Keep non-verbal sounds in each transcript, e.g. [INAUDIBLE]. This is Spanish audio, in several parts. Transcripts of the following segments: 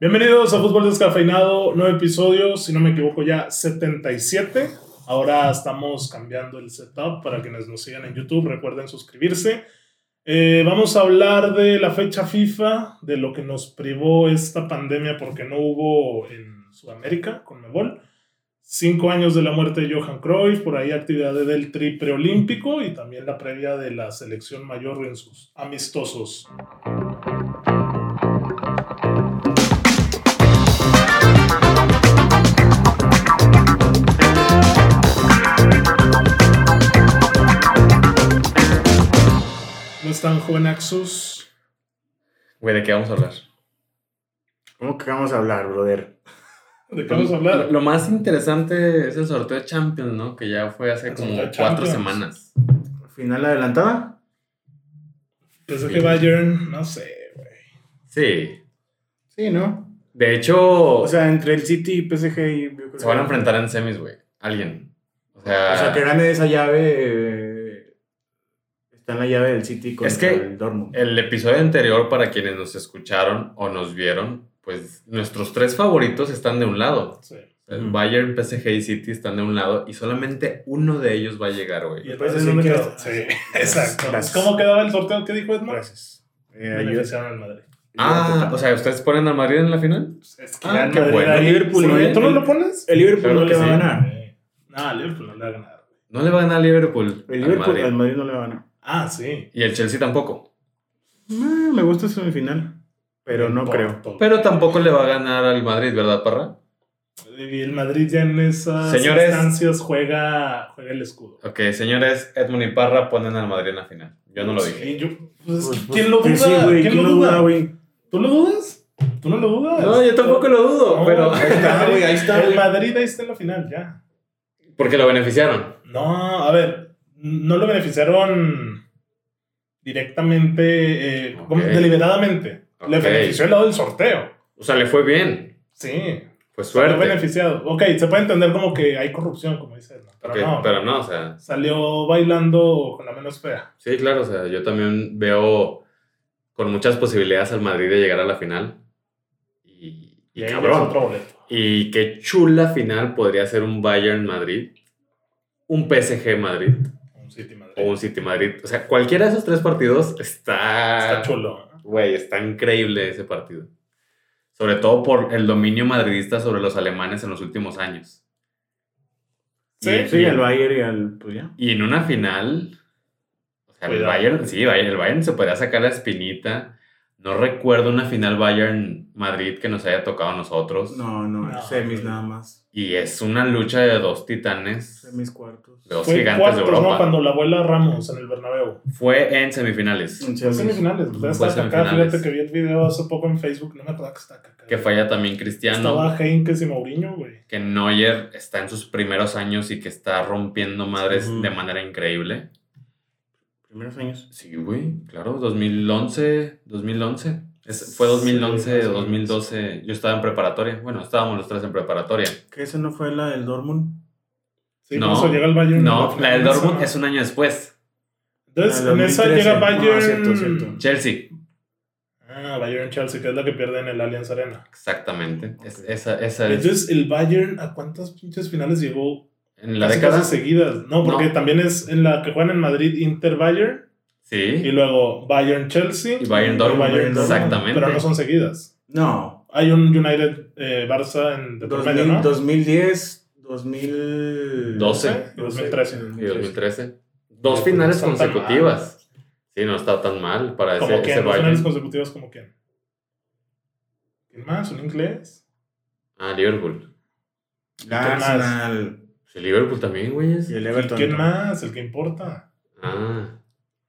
Bienvenidos a Fútbol Descafeinado, nuevo episodio, si no me equivoco ya 77. Ahora estamos cambiando el setup para quienes nos sigan en YouTube, recuerden suscribirse. Eh, vamos a hablar de la fecha FIFA, de lo que nos privó esta pandemia porque no hubo en Sudamérica con Mebol. Cinco años de la muerte de Johan Cruyff, por ahí actividades del tri preolímpico y también la previa de la selección mayor en sus amistosos. ¿Cómo están, joven Axus? Güey, ¿de qué vamos a hablar? ¿Cómo que vamos a hablar, brother? ¿De qué vamos a hablar? Lo, lo más interesante es el sorteo de Champions, ¿no? Que ya fue hace El como cuatro Champions. semanas. ¿Final adelantada? Pensé que Bayern, no sé, güey. Sí. Sí, ¿no? De hecho, O sea, entre el City y PSG y... yo creo se van a enfrentar en semis, güey. Alguien. O sea, O sea, que gane esa llave... eh, está en la llave del City contra Es que el Dortmund. el episodio anterior, para quienes nos escucharon o nos vieron, pues nuestros tres favoritos están de un lado. Sí. El. Bayern, PSG y City están de un lado y solamente uno de ellos va a llegar, Y güey. el Pues Madrid así no quedó. Sí, [LAUGHS] exacto. Gracias. ¿Cómo quedaba el sorteo? ¿Qué dijo Edmond? Gracias. Eh, ayuda- Beneficiaron al Madrid. Ah, o sea, ¿ustedes ponen al Madrid en la final? Es que Ah, qué Madrid bueno. ahí- Liverpool. ¿Tú no El- lo pones? El Liverpool Claro no que le va a ganar. No, Liverpool no le va a ganar. No le va a ganar Liverpool. El al Liverpool Madrid. al Madrid no le va a ganar. Ah, sí. Y el Chelsea tampoco. Mm, me gusta esa semifinal, pero no Por- creo. Pero tampoco le va a ganar al Madrid, ¿verdad, Parra? Y el Madrid ya en esas Señores. instancias juega, juega el escudo. Ok, señores, Edmund y Parra ponen al Madrid en la final. Yo no lo Sí, dije. yo- pues, Pues, ¿Quién lo pues, duda? sí, güey, ¿Quién lo duda? güey? ¿Tú lo dudas? ¿Tú no lo dudas? No, yo tampoco lo dudo, No, pero... [LAUGHS] el Madrid- ahí está, El güey. Madrid ahí está en la final, ya. Porque lo beneficiaron. No, a ver, no lo beneficiaron directamente, eh, como deliberadamente. Le benefició el lado del sorteo. O sea, le fue bien. Sí, Fue suerte. beneficiado. Ok, se puede entender como que hay corrupción, como dices, ¿no? pero no. pero no, o sea... Salió bailando con la menos fea. Sí, claro, o sea, yo también veo con muchas posibilidades al Madrid de llegar a la final. Y, y cabrón. otro boleto. Y qué chula final podría ser un Bayern Madrid, un PSG Madrid Un City Madrid. o un City Madrid. O sea, cualquiera de esos tres partidos está. Está chulo. Güey, está increíble ese partido. Sobre todo por el dominio madridista sobre los alemanes en los últimos años. Sí, Y- Sí, y- al Bayern y al... Pues ya. Y en una final. O sea, el. Bayern, sí, Bayern- el Bayern se podría sacar la espinita. No recuerdo una final Bayern-Madrid que nos haya tocado a nosotros. No, no, No, semis nada más. Y es una lucha de dos titanes. Semis cuartos. de dos Fue gigantes cuartos, de Europa. ¿no? Cuando la abuela Ramos en el Bernabéu. Fue en semifinales. En semis. semifinales. Ustedes Fue semifinales. Fíjate que vi el video hace poco en Facebook. No me acuerdo que está acá. Que falla también Cristiano. Estaba Heinkes y Mourinho, güey. Que Neuer está en sus primeros años y que está rompiendo madres de manera increíble. Primeros años. Sí, güey, claro, 2011, 2011. Es- fue 2011 Sí, o más o menos. 2012. Yo estaba en preparatoria. Bueno, estábamos los tres en preparatoria. ¿Que esa no fue la del Dortmund? Sí, No. eso llega el Bayern. No, la del Dortmund es un año después. Entonces, en esa 2013. llega No, Bayern. cierto, cierto. Chelsea, Ah, Bayern Chelsea, que es la que pierde en el Allianz Arena. exactamente. Es- esa, esa es. Entonces, el Bayern, ¿a cuántas pinches finales llegó? En la Casi, década. casi seguidas. No, porque No. también es en la que juegan en Madrid Inter Bayern. Y Sí. luego Bayern Chelsea. Y Bayern Dortmund, Bayern Dortmund, exactamente. Pero no son seguidas. No. Hay un United eh, Barça en de por 2000, medio, ¿no? 2010, 2012. 12. Y 2013. Y 2013. Dos finales no consecutivas. Sí, no está tan mal para ese, Como ese quién, dos Bayern. finales consecutivas como quién. ¿Quién más? ¿Un inglés? Ah, Liverpool. Arsenal. Pues el Liverpool también, güeyes. Y el ¿Y Everton. quién más? El que importa. Ah.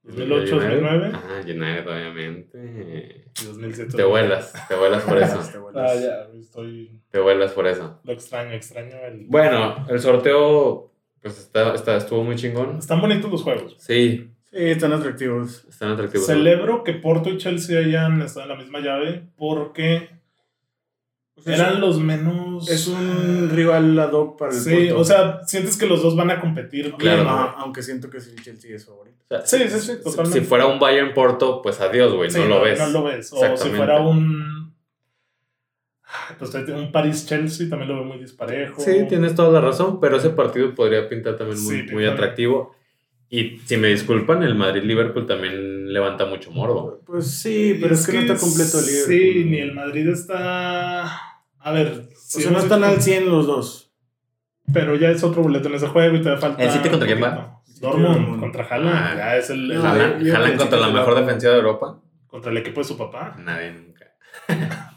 2008, United. 2009. Ah, United, obviamente. Y 2007. Te vuelas, te vuelas por eso. [LAUGHS] Te vuelas. Ah, ya, estoy. Te vuelas por eso. Lo extraño, extraño el. Bueno, el sorteo, pues está, está, estuvo muy chingón. Están bonitos los juegos. Sí, Sí, están atractivos. están atractivos. Celebro que Porto y Chelsea hayan estado en la misma llave porque eran los menos. Es un rival ad hoc para el Sí, Porto. o sea, sientes que los dos van a competir. Claro. bien, aunque siento que sí, el Chelsea es favorito. O sea, Sí, sí, sí, si- totalmente. Si fuera un Bayern Porto, pues adiós, güey, Sí, no lo ves. No lo ves. O si fuera un. Pues un Paris-Chelsea también lo veo muy disparejo. Sí, tienes toda la razón, pero ese partido podría pintar también muy, Sí, muy atractivo. Y si me disculpan, el Madrid-Liverpool también levanta mucho morbo. Pues sí, pero es, que, no está completo el Liverpool. Sí, ni el Madrid está. A ver. O sí sea, no están al 100 los dos. Pero ya es otro boleto en ese juego y te falta. ¿El City contra quién va? Dortmund contra Haaland. Ah, ya es el. jalan yo contra la mejor defensiva de Europa. contra el equipo de su papá. Nadie nunca.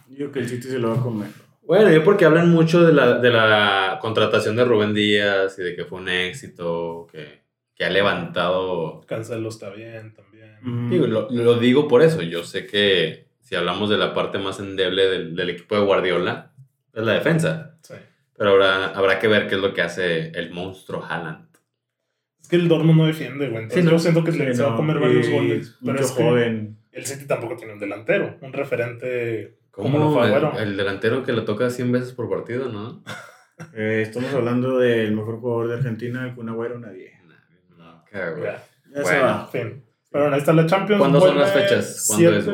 Yo creo que el City se lo va a comer. Bueno, yo porque hablan mucho de la, de la contratación de Rubén Díaz y de que fue un éxito, que, que ha levantado Cancelo está bien también. Mm. Digo, lo, lo digo por eso. Yo sé que si hablamos de la parte más endeble del, del equipo de Guardiola, es la defensa. Sí. Pero habrá, habrá que ver qué es lo que hace el monstruo Haaland. Es que el Dortmund no defiende, güey. Entonces Sí, ¿no? yo siento que Sí, se va a no, comer varios goles. Pero Mucho es que joven. el City tampoco tiene un delantero. Un referente. Como ¿Cómo lo fue el, el delantero que le toca 100 veces por partido, no? [LAUGHS] Eh, estamos hablando del mejor jugador de Argentina, el Kun Agüero, nadie. Nunca, güey. Ya, Ya se Bueno. va. fin. Pero bueno, ahí está la Champions. ¿Cuándo son las fechas? ¿Cuándo 7 es, de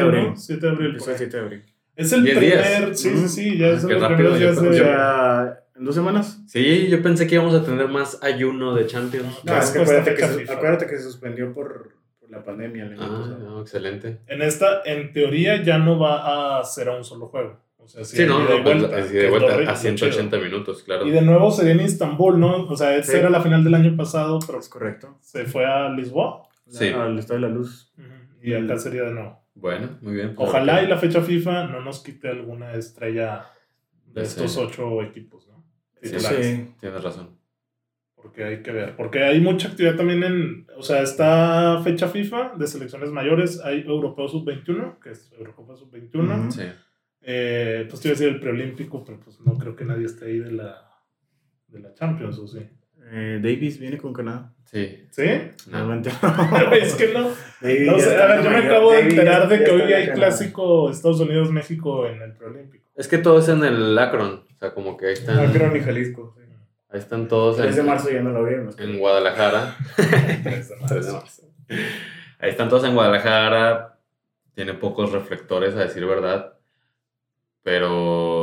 abril. 7 de abril. ¿no? 7 de abril. Empezó por el ahí. 7 de abril. Es el 10 primer. días. Sí, sí, sí. Ya Ah, es qué el rápido, primer días de. Sea, ¿en dos semanas? Sí, yo pensé que íbamos a tener más ayuno de Champions. No, Ah, es es que cuesta acuérdate, que, fecha su- FIFA. acuérdate que se suspendió por, por la pandemia. el Ah, no, excelente. En esta, en teoría, ya no va a ser a un solo juego. O sea, sí, Sí, no, y pues, vuelta, así que de vuelta a lo 180 chido. minutos, claro. Y de nuevo sería en Istambul, ¿no? O sea, esa Sí. era la final del año pasado, pero Es correcto. se fue a Lisboa. Sí. Al Estado de la Luz. Y acá sería de nuevo. Bueno, muy bien. pues, Ojalá y la fecha FIFA no nos quite alguna estrella de estos ocho equipos, ¿no? Sí. Sí. Tienes razón. Porque hay que ver. Porque hay mucha actividad también en. O sea, está fecha FIFA de selecciones mayores. Hay Europeo Sub-21, que es Eurocopa Sub-21. Ujú. Sí. Eh, pues te iba a decir el preolímpico, pero pues no creo que nadie esté ahí de la, de la Champions, ¿o sí? Eh, Davis viene con Canadá. Sí. ¿Sí? No. Realmente [LAUGHS] es que no. Davis No a ver, yo me acabo de enterar de que hoy hay clásico Estados Unidos-México en el preolímpico. Es que todo es en el Akron. O sea, como que ahí están, Akron y Jalisco. sí. ahí están todos 3 de en, marzo ya no lo abrieron. en Guadalajara. [LAUGHS] Tres de marzo. 3 de marzo. Ahí están todos en Guadalajara. Tiene pocos reflectores, a decir verdad. Pero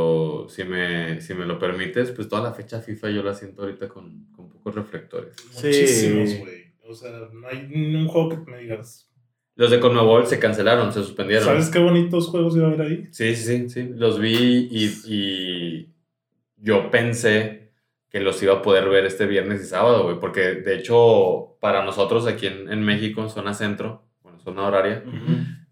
si me, si me lo permites, pues toda la fecha FIFA yo la siento ahorita con, con pocos reflectores. Sí. Muchísimos, güey. O sea, no hay ningún juego que me digas. Los de Conmebol se cancelaron, se suspendieron. ¿Sabes qué bonitos juegos iba a haber ahí? Sí, sí, sí, sí. Los vi y, y yo pensé que los iba a poder ver este viernes y sábado, güey. Porque de hecho, para nosotros aquí en, en México, en zona centro, bueno, zona horaria,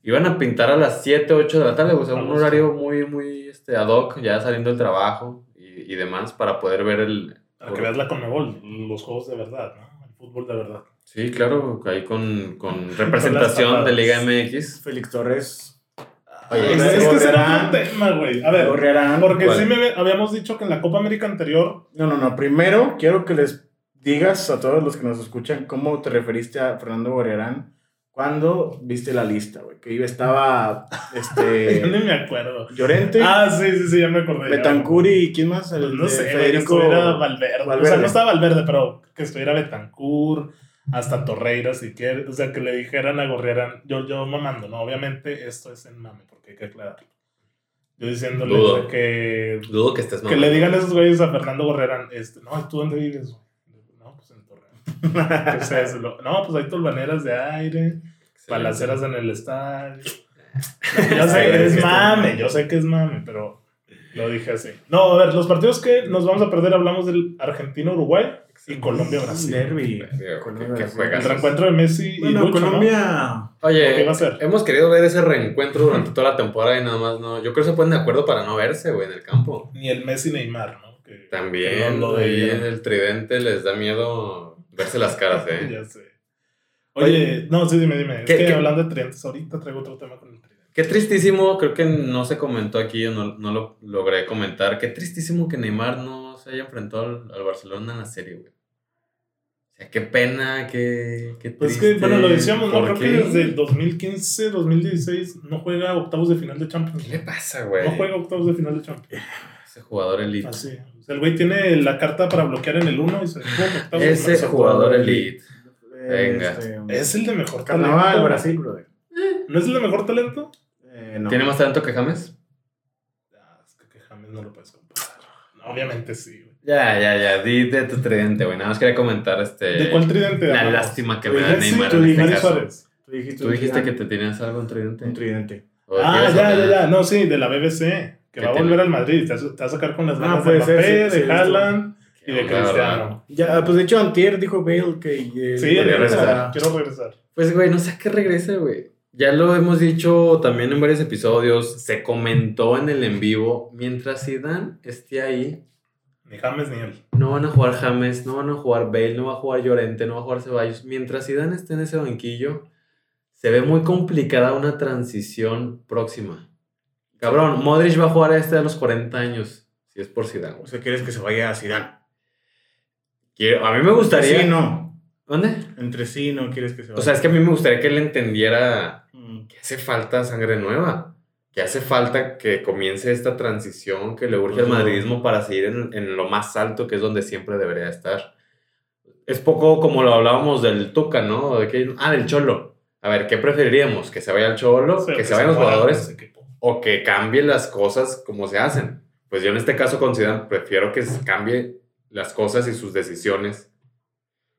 iban a pintar a las 7, 8 de la tarde, o sea, un horario muy, muy este, ad hoc, ya saliendo del trabajo y, y demás, para poder ver el. Para que veas la Conmebol, los juegos de verdad, ¿no? El fútbol de verdad. Sí, claro, ahí con, con [LAUGHS] representación de Liga MX. Félix Torres. Oye, es, ese es que tema, güey. A ver, Gorriarán. porque ¿Cuál? sí me habíamos dicho que en la Copa América anterior No, no, no. Primero quiero que les digas a todos los que nos escuchan cómo te referiste a Fernando Gorriarán cuando viste la lista, güey. Que iba, estaba [LAUGHS] yo este, ni me acuerdo. Llorente, Ah, sí, sí, sí, ya me acordé. ya. Betancur y ¿quién más? Pues El no de sé, güey, que Federico estuviera Valverde. O sea, Valverde. no estaba Valverde, pero que estuviera Betancourt, hasta Torreira, si quieres. O sea, que le dijeran a Gorriarán, yo, yo mamando, ¿no? Obviamente esto es en mame, porque hay que aclararlo. Yo diciéndole Dudo. que, Dudo que estés que le digan esos güeyes a Fernando Gorriarán, este, no, ¿tú dónde vives? güey?" No, pues. ¿Qué? Lo- No, pues hay tolvaneras de aire, balaceras en el estadio. Yo sé que es mame, yo sé que es mame, pero lo dije así. No, a ver, los partidos que nos vamos a perder, hablamos del Argentina-Uruguay y Colombia-Brasil. Derby. Qué- Colombia, qué Brasil. juegas. El reencuentro de Messi y Bueno, Lucho, ¿no? Colombia. ¿Qué Oye, va a ser? hemos querido ver ese reencuentro durante toda la temporada y nada más no. Yo creo que se ponen de acuerdo para no verse, güey, en el campo. Ni el Messi-Neymar, ¿no? Que- que También, no lo ahí debieron. en el tridente les da miedo verse las caras, [LAUGHS] ¿eh? Ya sé. Oye, no, sí, dime, dime. Es ¿Qué- que qué- hablando de tridentes, ahorita traigo otro tema con el tridente. Qué tristísimo, creo que no se comentó aquí o no, no lo logré comentar. Qué tristísimo que Neymar no se haya enfrentado al, al Barcelona en la serie, güey. O sea, qué pena, qué, qué Pues triste. que, bueno, lo decíamos, ¿no? ¿Por Creo qué? que desde el 2015, 2016 no juega octavos de final de Champions. ¿Qué le pasa, güey? No juega octavos de final de Champions. Ese jugador elite. Así. Sea, el güey tiene la carta para bloquear en el 1 y se Ese jugador elite. Venga. Este, Es el de mejor talento. Brasil, brother. ¿No es el de mejor talento? Eh, no. ¿Tiene más talento que James? Ah, Es que James no lo puedes comparar. Obviamente sí, güey. Ya, ya, ya. Di de tu tridente, güey. Nada más quería comentar este. ¿De cuál tridente La hablamos? lástima que me da Neymar tú en este caso. Tú dijiste, Tú dijiste que te tenías algo en tridente. Un tridente. ¿O qué Ah, ya, ya, ya. No, sí, de la BBC. Que ¿Qué va a volver al Madrid. Te, va a sacar con las Ah, ganas puede de Mbappé, sí, de sí. Haaland y de. Cristiano. Ya, pues de hecho, Antier dijo Bale que. eh, Sí, regresa. regresar. Quiero regresar. Pues, güey, no sé a qué regrese, güey. Ya lo hemos dicho también en varios episodios. Se comentó en el en vivo. Mientras Zidane esté ahí, Ni James ni él. no van a jugar James, no van a jugar Bale, no va a jugar Llorente, no va a jugar Ceballos. Mientras Zidane esté en ese banquillo, se ve muy complicada una transición próxima. Cabrón, Modric va a jugar a este a los 40 años. Si es por Zidane. O sea, quieres que se vaya a Zidane. Quiero- a mí me gustaría... Sí, no. ¿Dónde? Entre sí no quieres que se vaya. O sea, es que a mí me gustaría que él entendiera Mm. que hace falta sangre nueva, que hace falta que comience esta transición que le urge al madridismo para seguir en, en lo más alto, que es donde siempre debería estar. Es poco como lo hablábamos del Tuca, ¿no? De que, ah, del Cholo. A ver, ¿qué preferiríamos? ¿Que se vaya el Cholo? Pero ¿Que se vayan los jugadores? ¿O que cambie las cosas como se hacen? Pues yo en este caso considero, prefiero que cambie las cosas y sus decisiones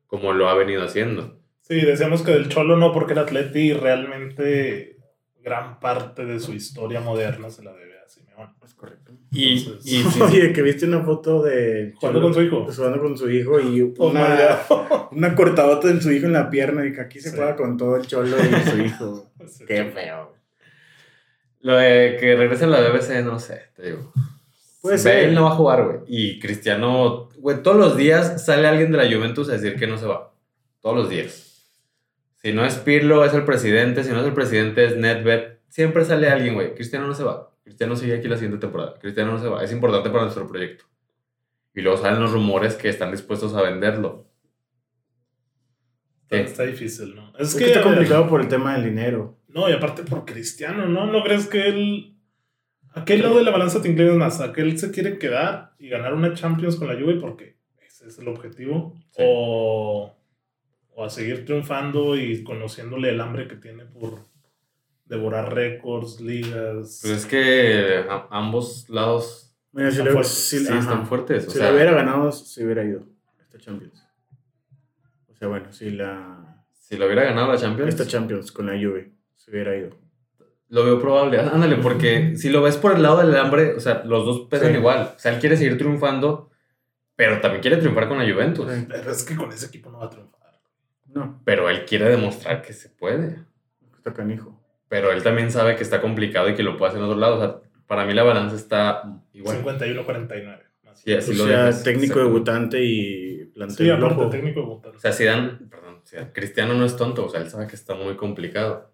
como lo ha venido haciendo. Sí, decíamos que del Cholo no, porque el Atleti realmente gran parte de su historia moderna se la debe a Simeone. Es correcto. Y, Entonces- y [LAUGHS] sí, Oye, que viste una foto de. Jugando con su hijo. Jugando con su hijo y Oh, una, [LAUGHS] una cortadota en su hijo en la pierna y que aquí se Sí. juega con todo el cholo y su hijo. [LAUGHS] Qué feo. Lo de que regrese a la BBC, no sé, te digo. Puede Bale ser. no va a jugar, güey. Y Cristiano, güey, todos los días sale alguien de la Juventus a decir que no se va. Todos los días. Si no es Pirlo, es el presidente. Si no es el presidente, es Nedved. Siempre sale alguien, güey. Cristiano no se va. Cristiano sigue aquí la siguiente temporada. Cristiano no se va. Es importante para nuestro proyecto. Y luego salen los rumores que están dispuestos a venderlo. Está, difícil, ¿no? Es, Es que, que está complicado por el tema del dinero. No, y aparte por Cristiano, ¿no? ¿No crees que él... ¿A qué lado de la balanza te inclinas más? ¿A que él se quiere quedar y ganar una Champions con la Juve porque ese es el objetivo? Sí. O, o a seguir triunfando y conociéndole el hambre que tiene por devorar récords, ligas. Pues es que a- ambos lados Mira, si, Están fuertes. si- sí están fuertes. O Si sea, hubiera ganado, se hubiera ido. Esta Champions. O sea, bueno, si la. si lo hubiera ganado la Champions. Esta Champions con la Juve se hubiera ido. Lo veo probable. [LAUGHS] Ándale, porque si lo ves por el lado del hambre, o sea, los dos pesan Sí. igual. O sea, él quiere seguir triunfando, pero también quiere triunfar con la Juventus. Sí. Pero es que con ese equipo no va a triunfar. No, Pero él quiere demostrar que se puede. está canijo. Pero él también sabe que está complicado y que lo puede hacer en otro lado. O sea, para mí la balanza está igual. 51-49. más. Sí, así o lo sea, dejas. técnico Exacto. debutante y plantel Sí, aparte técnico de Bután. O sea, Zidane, perdón, Zidane, Cristiano no es tonto. O sea, él sabe que está muy complicado.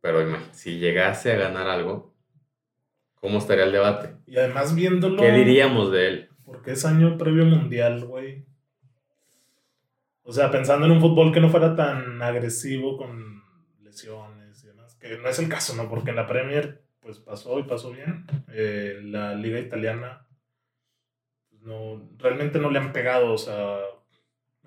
Pero imagínate, si llegase a ganar algo, ¿cómo estaría el debate? Y además viéndolo... ¿Qué diríamos de él? Porque es año previo mundial, güey. O sea, pensando en un fútbol que no fuera tan agresivo con lesiones y demás. Que no es el caso, ¿no? Porque en la Premier, pues pasó y pasó bien. Eh, la liga italiana, pues, no, realmente no le han pegado, o sea...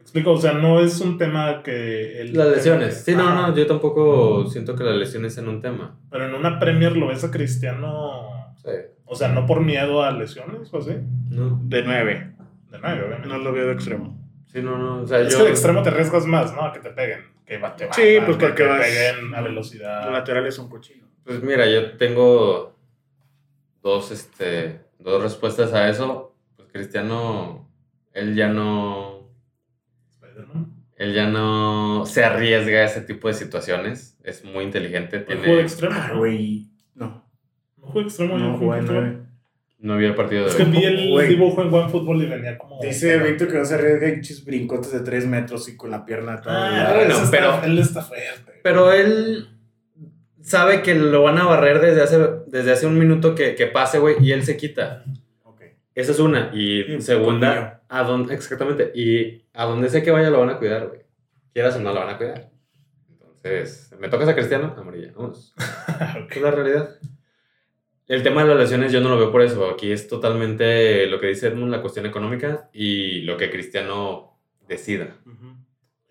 ¿Me explico? O sea, no es un tema que... él Las lesiones. que- Sí, no, no, yo tampoco siento que las lesiones sean un tema. Pero en una Premier lo ves a Cristiano... Sí. O sea, no por miedo a lesiones o así. No, De nueve. De nueve, obviamente. No lo veo de extremo. sí, no, no. O sea, Es yo. que de extremo te arriesgas más, ¿no? A que te peguen. Que te Sí, pues que porque te vas- peguen a Los velocidad. laterales son cochinos. Pues mira, yo tengo dos, este, dos respuestas a eso. Pues Cristiano, él ya no. Él ya no se arriesga a ese tipo de situaciones. Es muy inteligente. No juego de Tiene. extremo, Ah, ¿no? güey. No. No juego extremo, No, juego juega de en extremo. nueve. No vi el partido Es de que hoy. vi el dibujo en OneFootball y venía como. Dice Víctor que no se arriesga y chis brincotes de 3 metros y con la pierna toda. Ah, bueno, está- pero- Él está fuerte. Pero él sabe que lo van a barrer desde hace, desde hace un minuto que, que pase, güey, y él se quita. Ok. Esa es una. Y Sí, segunda, a dónde, exactamente. Y a donde sé que vaya lo van a cuidar, güey. Quieras o no, lo van a cuidar. Entonces, ¿me tocas a Cristiano? Amarilla. Vamos. Es la realidad. El tema de las lesiones yo no lo veo por eso. Aquí es totalmente lo que dice Edmund, la cuestión económica y lo que Cristiano decida.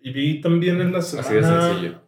Y vi también en la semana. Así de sencillo.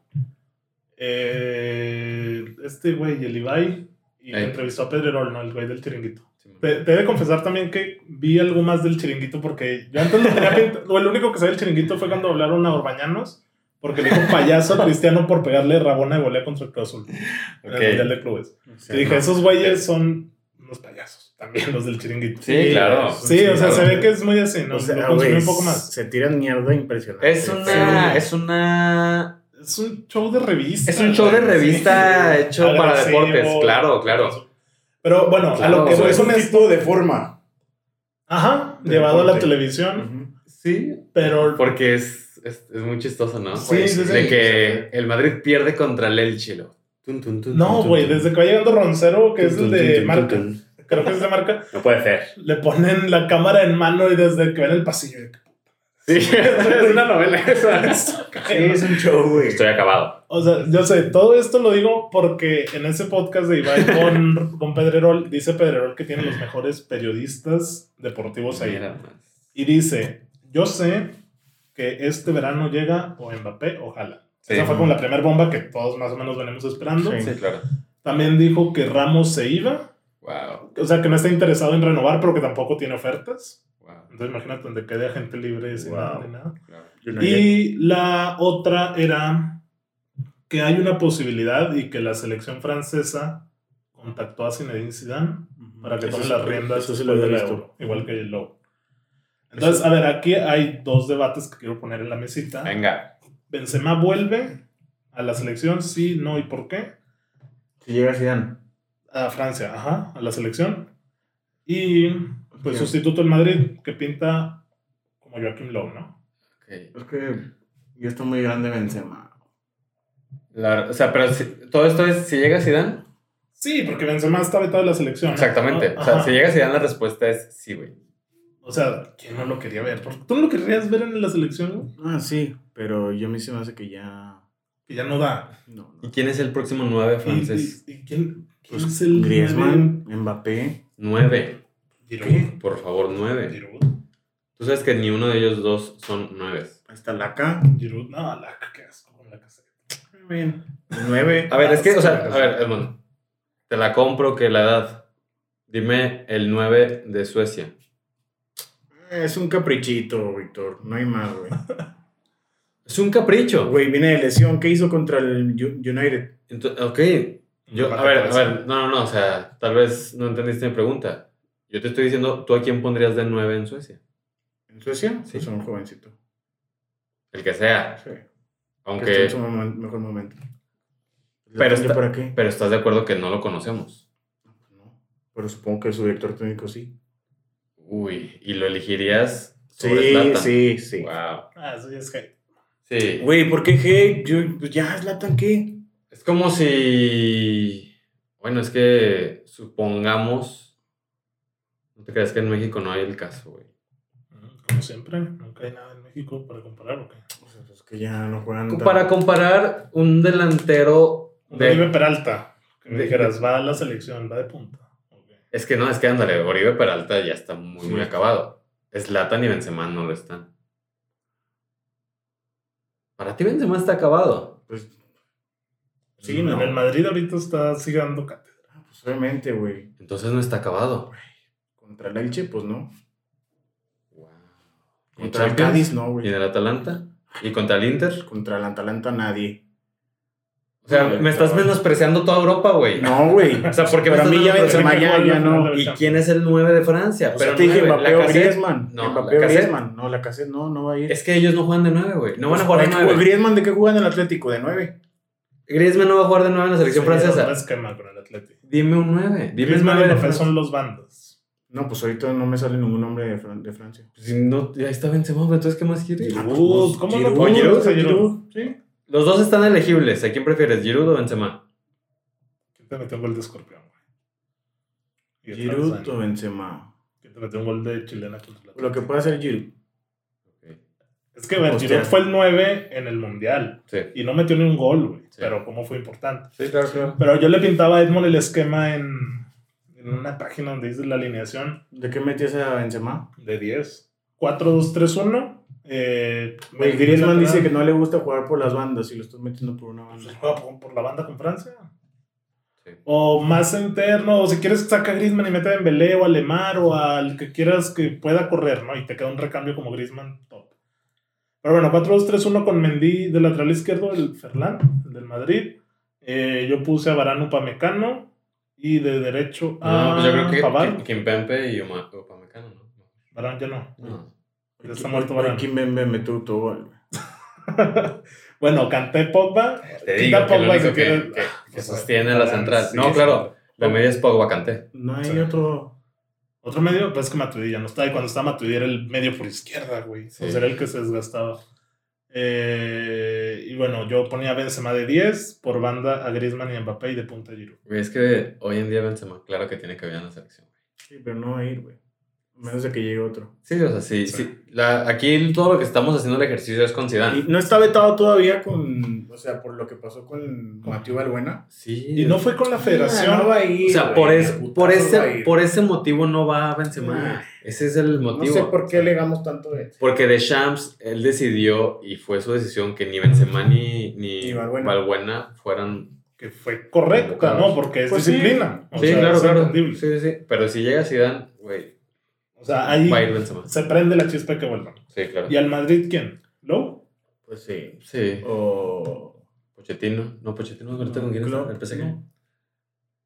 eh, este güey, el Ibai, y entrevistó a Pedrerol, ¿no? El güey del chiringuito. Te, te he de confesar también que vi algo más del chiringuito porque yo antes no tenía pinta, o el único que sabía del chiringuito fue cuando hablaron a Orbañanos porque le dijo payaso a Cristiano por pegarle rabona de volea contra el Cruz Azul en el Mundial de Clubes. Sí, Y dije, no. esos güeyes son unos payasos, también los del chiringuito. Sí, claro. Sí, o sea, se ve que es muy así, ¿no? O sea, lo consumí güey, un poco más. Se tiran mierda impresionante. Es una, es una Es un show de revista. Es un show de revista sí. hecho para deportes, claro, claro. Pero bueno, Claro, a lo que voy es un esto. tipo de forma. Ajá, de llevado a la televisión. Sí, pero porque es, es, es muy chistoso, ¿no? Sí, Pues, sí, sí. De que el Madrid pierde contra el Elche. lo- tun, tun, tun, no, güey, desde que va llegando Roncero, que es el de marca, creo que es de marca, No puede ser. le ponen la cámara en mano y desde que ven el pasillo. Sí, [LAUGHS] es una novela esa. Sí, es un show, güey. Estoy acabado. O sea, yo sé, todo esto lo digo porque en ese podcast de Ibai con, [LAUGHS] con Pedrerol, dice Pedrerol que tiene los mejores periodistas deportivos ahí. Más. Y dice, yo sé que este verano llega o Mbappé o Haaland. Sí. Esa fue como la primera bomba que todos más o menos venimos esperando. Sí. Sí, claro. También dijo que Ramos se iba, Wow. o sea, que no está interesado en renovar, pero que tampoco tiene ofertas. Wow. Entonces imagínate donde quede gente libre sin Wow. nada ni nada. claro. Y la otra era que hay una posibilidad y que la selección francesa contactó a Zinedine Zidane para que tome las riendas eso sí lo del. Euro, igual que el Lobo. Entonces, a ver, aquí hay dos debates que quiero poner en la mesita. Venga. Benzema vuelve a la selección, sí, no y por qué. Si llega Zidane. A Francia, ajá, a la selección. Y pues sustituto en Madrid, que pinta como Joaquim Lowe, ¿no? Okay. Es que yo estoy muy grande Benzema. O sea, pero si, todo esto es, si llega Zidane... Sí, porque Benzema está vetado de la selección. Exactamente. O sea, si llega Zidane, la respuesta es sí, güey. O sea, ¿quién no lo quería ver? ¿Tú no lo querrías ver en la selección? Ah, sí, pero yo a mí se me hace que ya... Que ya no da. ¿Y quién es el próximo 9 francés? ¿Y, quién, quién pues es el Griezmann, Mbappé. 9. Por favor, nueve. Tú sabes que ni uno de ellos dos son nueves. Ahí está Laca. Dirubun. No, Laca, qué asco. Laca se... Muy bien. Nueve. A ver, es que, o sea, a ver, Edmond. Te la compro que la edad. Dime el 9 de Suecia. Es un caprichito, Víctor. No hay más, güey. [LAUGHS] es un capricho. Güey, viene de lesión. ¿Qué hizo contra el United? Entonces, ok. Yo, a ver, a ver. No, no, no. O sea, tal vez no entendiste mi pregunta. Yo te estoy diciendo, ¿tú a quién pondrías de 9 en Suecia? ¿En Suecia? Sí. Pues un jovencito. El que sea. Sí. Que Aunque, en su momen- mejor momento. Pero ¿Le está- ¿Para qué? pero estás de acuerdo que no lo conocemos. No. Pero supongo que su director técnico sí. Uy, ¿y lo elegirías sobre Sí, Zlatan? sí, sí. Wow. Ah, eso ya es hate. Sí. Güey, ¿por qué hate? Yo, pues ya, Zlatan, ¿qué? Es como si. Bueno, es que supongamos. No te creas que en México no hay el caso, güey. Como siempre, nunca hay nada en México para comparar, ¿o qué? O sea, pues que ya no juegan. tan- Para comparar un delantero De Oribe. Peralta. Que me de- dijeras, va a la selección, va de punta. Es que no, es que ándale, Oribe Peralta ya está muy, muy acabado. Zlatan y Benzema no lo están. Para ti Benzema está acabado. Pues, sí, En no. el Madrid ahorita está sigue dando cátedra. Ah, Pues obviamente, güey. Entonces no está acabado. Contra el Elche, pues no. Wow. ¿Y Contra el? Cádiz, no, ¿Y güey. en el Atalanta? ¿Y contra el Inter? Contra el Atalanta, nadie. O sea, me estás menospreciando toda Europa, güey. No, güey. [LAUGHS] O sea, porque Para mí ya Benzema ya, ya no. ¿Y quién es el 9 de Francia? O Pero sea, te dije Mbappé o Griezmann. No, Mbappé o Lacazette. Griezmann. No, la cassette no, no va a ir. Es que ellos no juegan de 9, güey. No van a Pues, jugar de ¿de qué- 9. Griezmann, ¿de qué juega en el Atlético? ¿De 9? Griezmann no va a jugar de 9 en la selección francesa. esquema con el Atlético. Dime un 9. Dime Griezmann 9 y de Mbappé son los bandos. No, pues ahorita no me sale ningún nombre de, Fran- de Francia. Si no, ya está Benzema, entonces ¿qué más quieres? Ah, Giroud, ¿cómo no? Giroud, ¿Cómo Giroud? Giroud. Sí. Los dos están elegibles. ¿A quién prefieres, Giroud o Benzema? ¿Quién te metió un gol de escorpión, güey? Giroud o Benzema. ¿Quién te metió un gol de chilena contra Atlético? Lo que puede hacer Giroud. Es que, Hostia. Giroud fue el 9 en el Mundial. Sí. Y no metió ni un gol, güey. Sí. Pero cómo fue importante. Sí, claro, claro. Pero yo le pintaba a Edmond el esquema en, en una página donde dice la alineación ¿De qué metías a Benzema? de 10. 4-2-3-1. Eh, Güey, Griezmann dice que no le gusta jugar por las bandas y lo estás metiendo por una Pues banda. juega por, por la banda con Francia. Sí. O más interno, o si quieres saca a Griezmann y mete a Dembélé o a Lemar o al que quieras que pueda correr, ¿no? Y te queda un recambio como Griezmann top. Pero bueno, 4-2-3-1 con Mendy del lateral izquierdo, el Ferland, el del Madrid. Eh, yo puse a Varane Upamecano y de derecho a No, pues yo creo que y Upamecano, ¿no? Varane ya no. No. Ya está muerto me, me metió tu gol. bueno, canté Pogba. Te digo que lo Pogba que, quieres. que- Ah, que sea, sostiene la Varane, central. sí, no, claro. La media es Pogba Kanté. No hay Sí. otro. Otro medio, pues es que Matuidi ya no está. Y cuando estaba Matuidi era el medio por izquierda, güey. Sí. O sea, era el que se desgastaba. Eh, y bueno, yo ponía a Benzema de 10, por banda a Griezmann y Mbappé y de punta a Giroud. Güey, es que hoy en día Benzema, claro que tiene que ver en la selección. Sí, pero no va a ir, güey. A menos de que llegue otro. Sí, o sea, sí, Sí. sí. La, aquí todo lo que estamos haciendo el ejercicio es con Y Zidane. no está vetado todavía con. O sea, por lo que pasó con Mateo Balbuena. Sí. Y no fue con la federación. Ah, no va a ir, O sea, por, de es- por, va a ese, por ese motivo no va Benzema. Nah. Ese es el No motivo. sé por qué alegamos tanto de. Porque Deschamps, él decidió y fue su decisión que ni Benzema ni, ni Ni Balbuena. Balbuena fueran... Que fue correcta, ¿no? Porque es Pues sí. disciplina. O sí, sea, claro, es claro. entendible. Sí, sí, sí. Pero si llega Zidane, güey, O sea, ahí se prende la chispa que vuelvan. Sí, claro. ¿Y al Madrid quién? ¿Low? Pues sí. Sí. O. Pochettino. No, Pochettino, ahorita No, con quién Klopp, está? El PSG. no.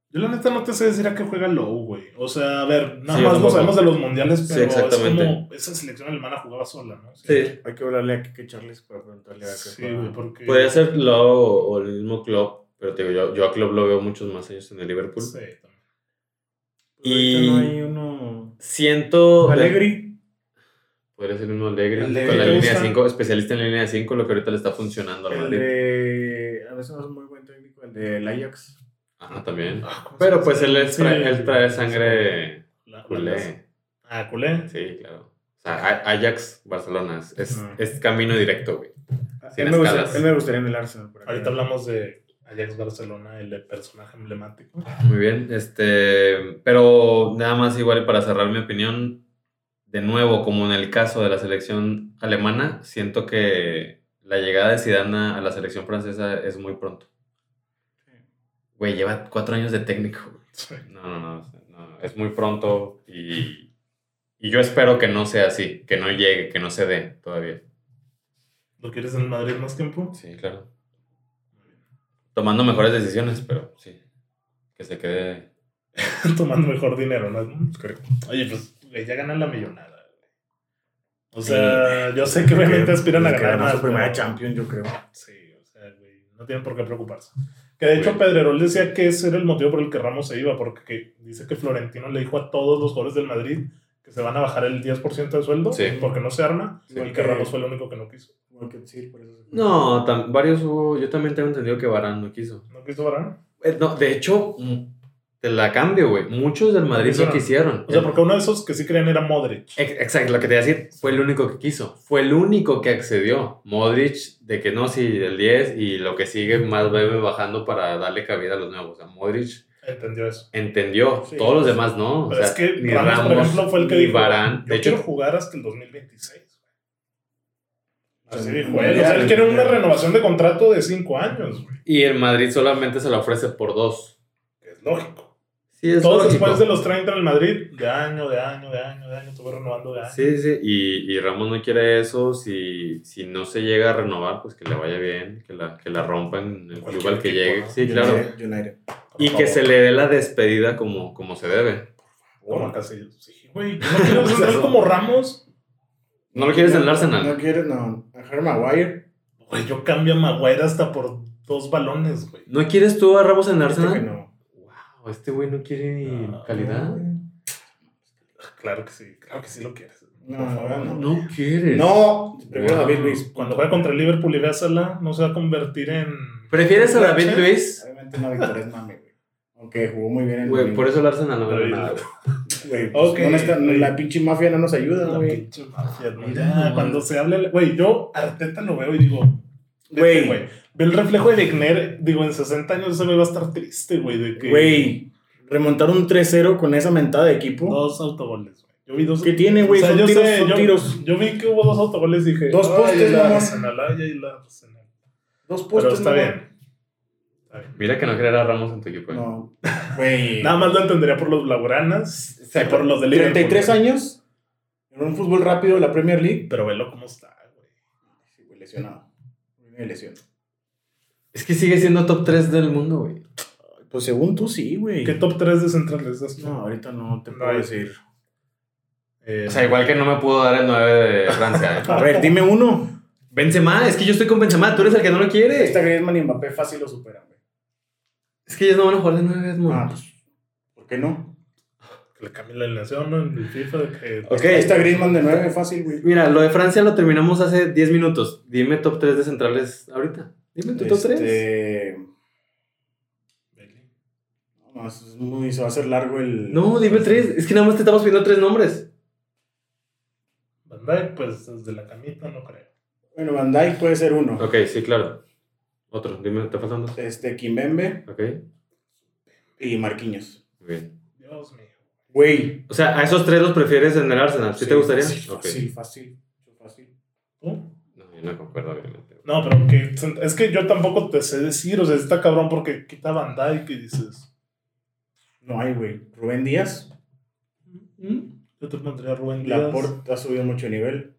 Yo la neta no te sé decir a qué juega Low, güey. O sea, a ver, nada Sí, más lo sabemos de los mundiales, Sí, pero exactamente. es como esa selección alemana jugaba sola, ¿no? Sí. Hay que hablarle a Kike Charles para preguntarle a qué Sí, juega. güey, porque... Podría ser Lowe o el mismo Klopp, pero te digo, yo, yo a Klopp lo veo muchos más años en el Liverpool. Sí, también. Pues ahorita Y- no hay uno. Siento... Alegri. Podría ser uno Allegri, Allegri, con la ¿te línea gusta? 5, especialista en la línea 5, lo que ahorita le está funcionando al El Madrid. de. A veces no es muy buen técnico. El del Ajax. Ajá, también. Ah, ¿cómo Pero pues él, es Sí, trae, él trae sí, sangre La- la- culé. Ah, culé. Sí, claro. O sea, Ajax, Barcelona, es, es, Ah. es camino directo, güey. Sin Él me, gustaría, él me gustaría en el Arsenal. Ahorita hablamos de Ajax Barcelona, el personaje emblemático. Muy bien, este, pero nada más igual para cerrar mi opinión, de nuevo, como en el caso de la selección alemana, siento que la llegada de Zidane a la selección francesa es muy pronto. Güey, lleva cuatro años de técnico. Sí. No, no, no, no, es muy pronto y, y yo espero que no sea así, que no llegue, que no se dé todavía. ¿Lo quieres en Madrid más tiempo? Sí, claro. Tomando mejores decisiones, pero sí, que se quede. [LAUGHS] Tomando mejor dinero, ¿no? Oye, pues, güey, ya ganan la millonada. güey. O sea, yo sé que obviamente aspiran a ganar más. su primera Champions, yo creo. Sí, o sea, güey, no tienen por qué preocuparse. Que de hecho. Pedrerol decía que ese era el motivo por el que Ramos se iba, porque que- dice que Florentino le dijo a todos los jugadores del Madrid que se van a bajar el 10% de sueldo Sí. porque no se arma Sí, y que que- Ramos fue el único que no quiso. Igual que decir, por eso se fue. No, tam- varios hubo. Yo también tengo entendido que Varane no quiso. ¿No quiso Varane? Eh, no, de hecho, mm, te la cambio, güey. Muchos del Madrid no quisieron. O sea, porque uno de esos que sí creían era Modric. Ex- Exacto, lo que te iba a decir, fue el único que quiso. Fue el único que accedió. Modric, de que no, sí, el 10 y lo que sigue más bebe bajando para darle cabida a los nuevos. O sea, Modric Entendió eso. entendió. Sí. Todos los demás no. O Pero sea, es que ni Ramos, por ejemplo, fue el que dijo, Varane. Yo De hecho, quiero jugar hasta el 2026. Así Sí, dijo él. O sea, él quiere una renovación de contrato de 5 años, güey. y el Madrid solamente se la ofrece por dos. Es lógico. Sí, es Todos lógico. después de los 30 en el Madrid, de año, de año, de año, de año, te voy renovando de año. Sí, sí, y, y Ramos no quiere eso. Si, si no se llega a renovar, pues que le vaya bien, que la, que la rompa en el club al que llegue. ¿no? Sí, claro. United, Y que se le dé la despedida como, como se debe. Como Casillas. Sí, güey. ¿tú ¿No quieres hacer [LAUGHS] como Ramos? ¿No lo quieres en el Arsenal? No quieres, no. A Harry Maguire. Güey, yo cambio a Maguire hasta por dos balones, güey. ¿No quieres tú a Ramos en Este que Arsenal? no. Wow, este güey no quiere ni No. calidad. Claro que sí, claro que sí lo quieres. No, favor. no. No quieres. No, primero Wow. David Luis. Cuando juegue contra el Liverpool y véasela, no se va a convertir en. ¿Prefieres a David? Luis? Obviamente no, Víctor es mame, güey. Aunque jugó muy bien en Güey, por eso el Arsenal no vale nada. Güey, pues, Ok. no necesita- la pinche mafia no nos ayuda, La güey. pinche mafia, ¿no? Mira Ya, nomás. cuando se hable. Güey, yo Arteta lo veo y digo. Güey. Güey. Ve el reflejo de Wegner. Digo, en 60 años ese güey va a estar triste, güey. De que. Güey, remontar un 3-0 con esa mentada de equipo. Dos autogoles, güey. Yo vi dos. ¿Qué tiene, güey? Son yo tiros, sé, son yo, tiros. Yo vi que hubo dos autogoles y dije. Dos "Ay, postes, Pero está ¿no? bien. Mira que no a Ramos en tu equipo. ¿eh? No, [LAUGHS] güey. Nada más lo entendería por los Blaugranas y por los de Liverpool. 33 güey. años en un fútbol rápido de la Premier League. Pero velo cómo está, güey. Sí, güey, lesionado. Viene de lesión. Es que sigue siendo top 3 del mundo, güey. Pues según tú, sí, güey. ¿Qué top 3 de centrales das tú? No, ahorita no te No puedo decir. Eh, O sea, igual que no me pudo dar el 9 de Francia. ¿eh? [LAUGHS] A ver, dime uno. Benzema, es que yo estoy con Benzema, tú eres el que no lo quiere. Esta Griezmann y Mbappé fácil lo superan, güey. Es que ellos no van a jugar de 9, Edmond. Ah, pues, ¿por qué no? que le cambie la alineación ¿no? en el FIFA. De que, Ok. Ahí está Griezmann de 9 fácil, güey. Mira, lo de Francia lo terminamos hace 10 minutos. Dime top 3 de centrales ahorita. Dime tu top 3. Este... No, es muy... Se va a hacer largo el... No, dime 3. Es que nada más te estamos pidiendo 3 nombres. Van Dijk, pues desde la camita no creo. Bueno, Van Dijk puede ser uno. Ok, sí, claro. Otro, dime, ¿te faltan dos? Este, Kimbembe Ok, y Marquinhos. muy bien. Dios mío. Güey. O sea, a esos tres los prefieres en el Arsenal. ¿Sí, te gustaría? Fácil, Ok. fácil, fácil. fácil. ¿Tú? No, yo no concuerdo, obviamente. No, pero que, es que yo tampoco te sé decir, o sea, está cabrón porque quita Dijk y dices, No hay, güey. Rubén Díaz. yo te pondría Rubén Díaz. Laporte ha subido mucho nivel.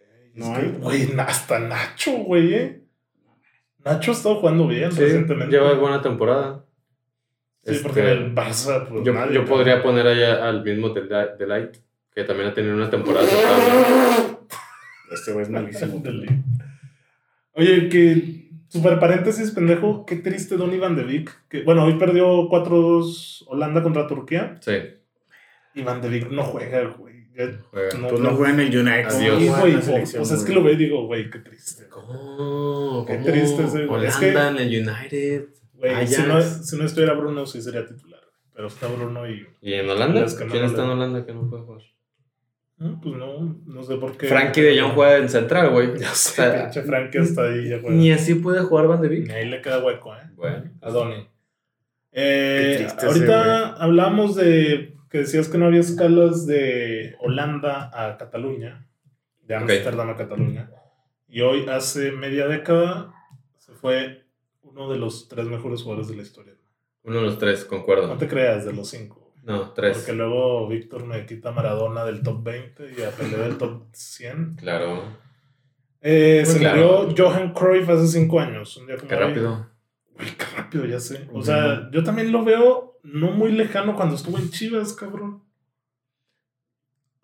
Es No hay. Güey, hasta Nacho, güey, eh. Nacho ha estado jugando bien Sí, recientemente. lleva buena temporada. Sí, Este, porque en el Barça, pues yo, nadie, yo podría poner allá al mismo Deli- Delight, que también ha tenido una temporada. [LAUGHS] Este güey es malísimo. [LAUGHS] Oye, que super paréntesis, pendejo, qué triste Donny Van de Beek. Que, bueno, hoy perdió 4-2 Holanda contra Turquía Sí, y Van de Beek no juega, güey. Juega. No, Pues no juega en el United. Adiós. Sí, güey, o- o sea, es que lo veo y digo, güey, qué triste. ¿Cómo? Qué ¿Cómo? triste ese, güey. Es Holanda que- en el United. Güey, si no, si no estuviera Bruno, sí sería titular. Pero está Bruno y. ¿Y en Holanda? Es que no ¿Quién está en. Holanda que no puede jugar? No, pues no, no sé por qué. Frankie de Jong juega en central, güey. [LAUGHS] Ya O sé, sea, pinche Frankie está ahí, ya juega. Ni así puede jugar Van de Ni Beek. ahí le queda hueco, ¿eh? Bueno. A Donny. Eh, Qué triste ahorita hablamos de que decías que no había escalas de Holanda a Cataluña, de Ok. Ámsterdam a Cataluña. Y hoy, hace media década, se fue uno de los tres mejores jugadores de la historia. Uno de los tres, No concuerdo. te creas, de los cinco. No, tres. Porque luego Víctor me quita a Maradona del top 20 y a Pelé del top 100. Claro. Eh, se claro. murió Johan Cruyff hace cinco años. Un día como Qué hoy. rápido. Güey, qué rápido, ya sé. O sea, yo también lo veo no muy lejano cuando estuvo en Chivas, cabrón.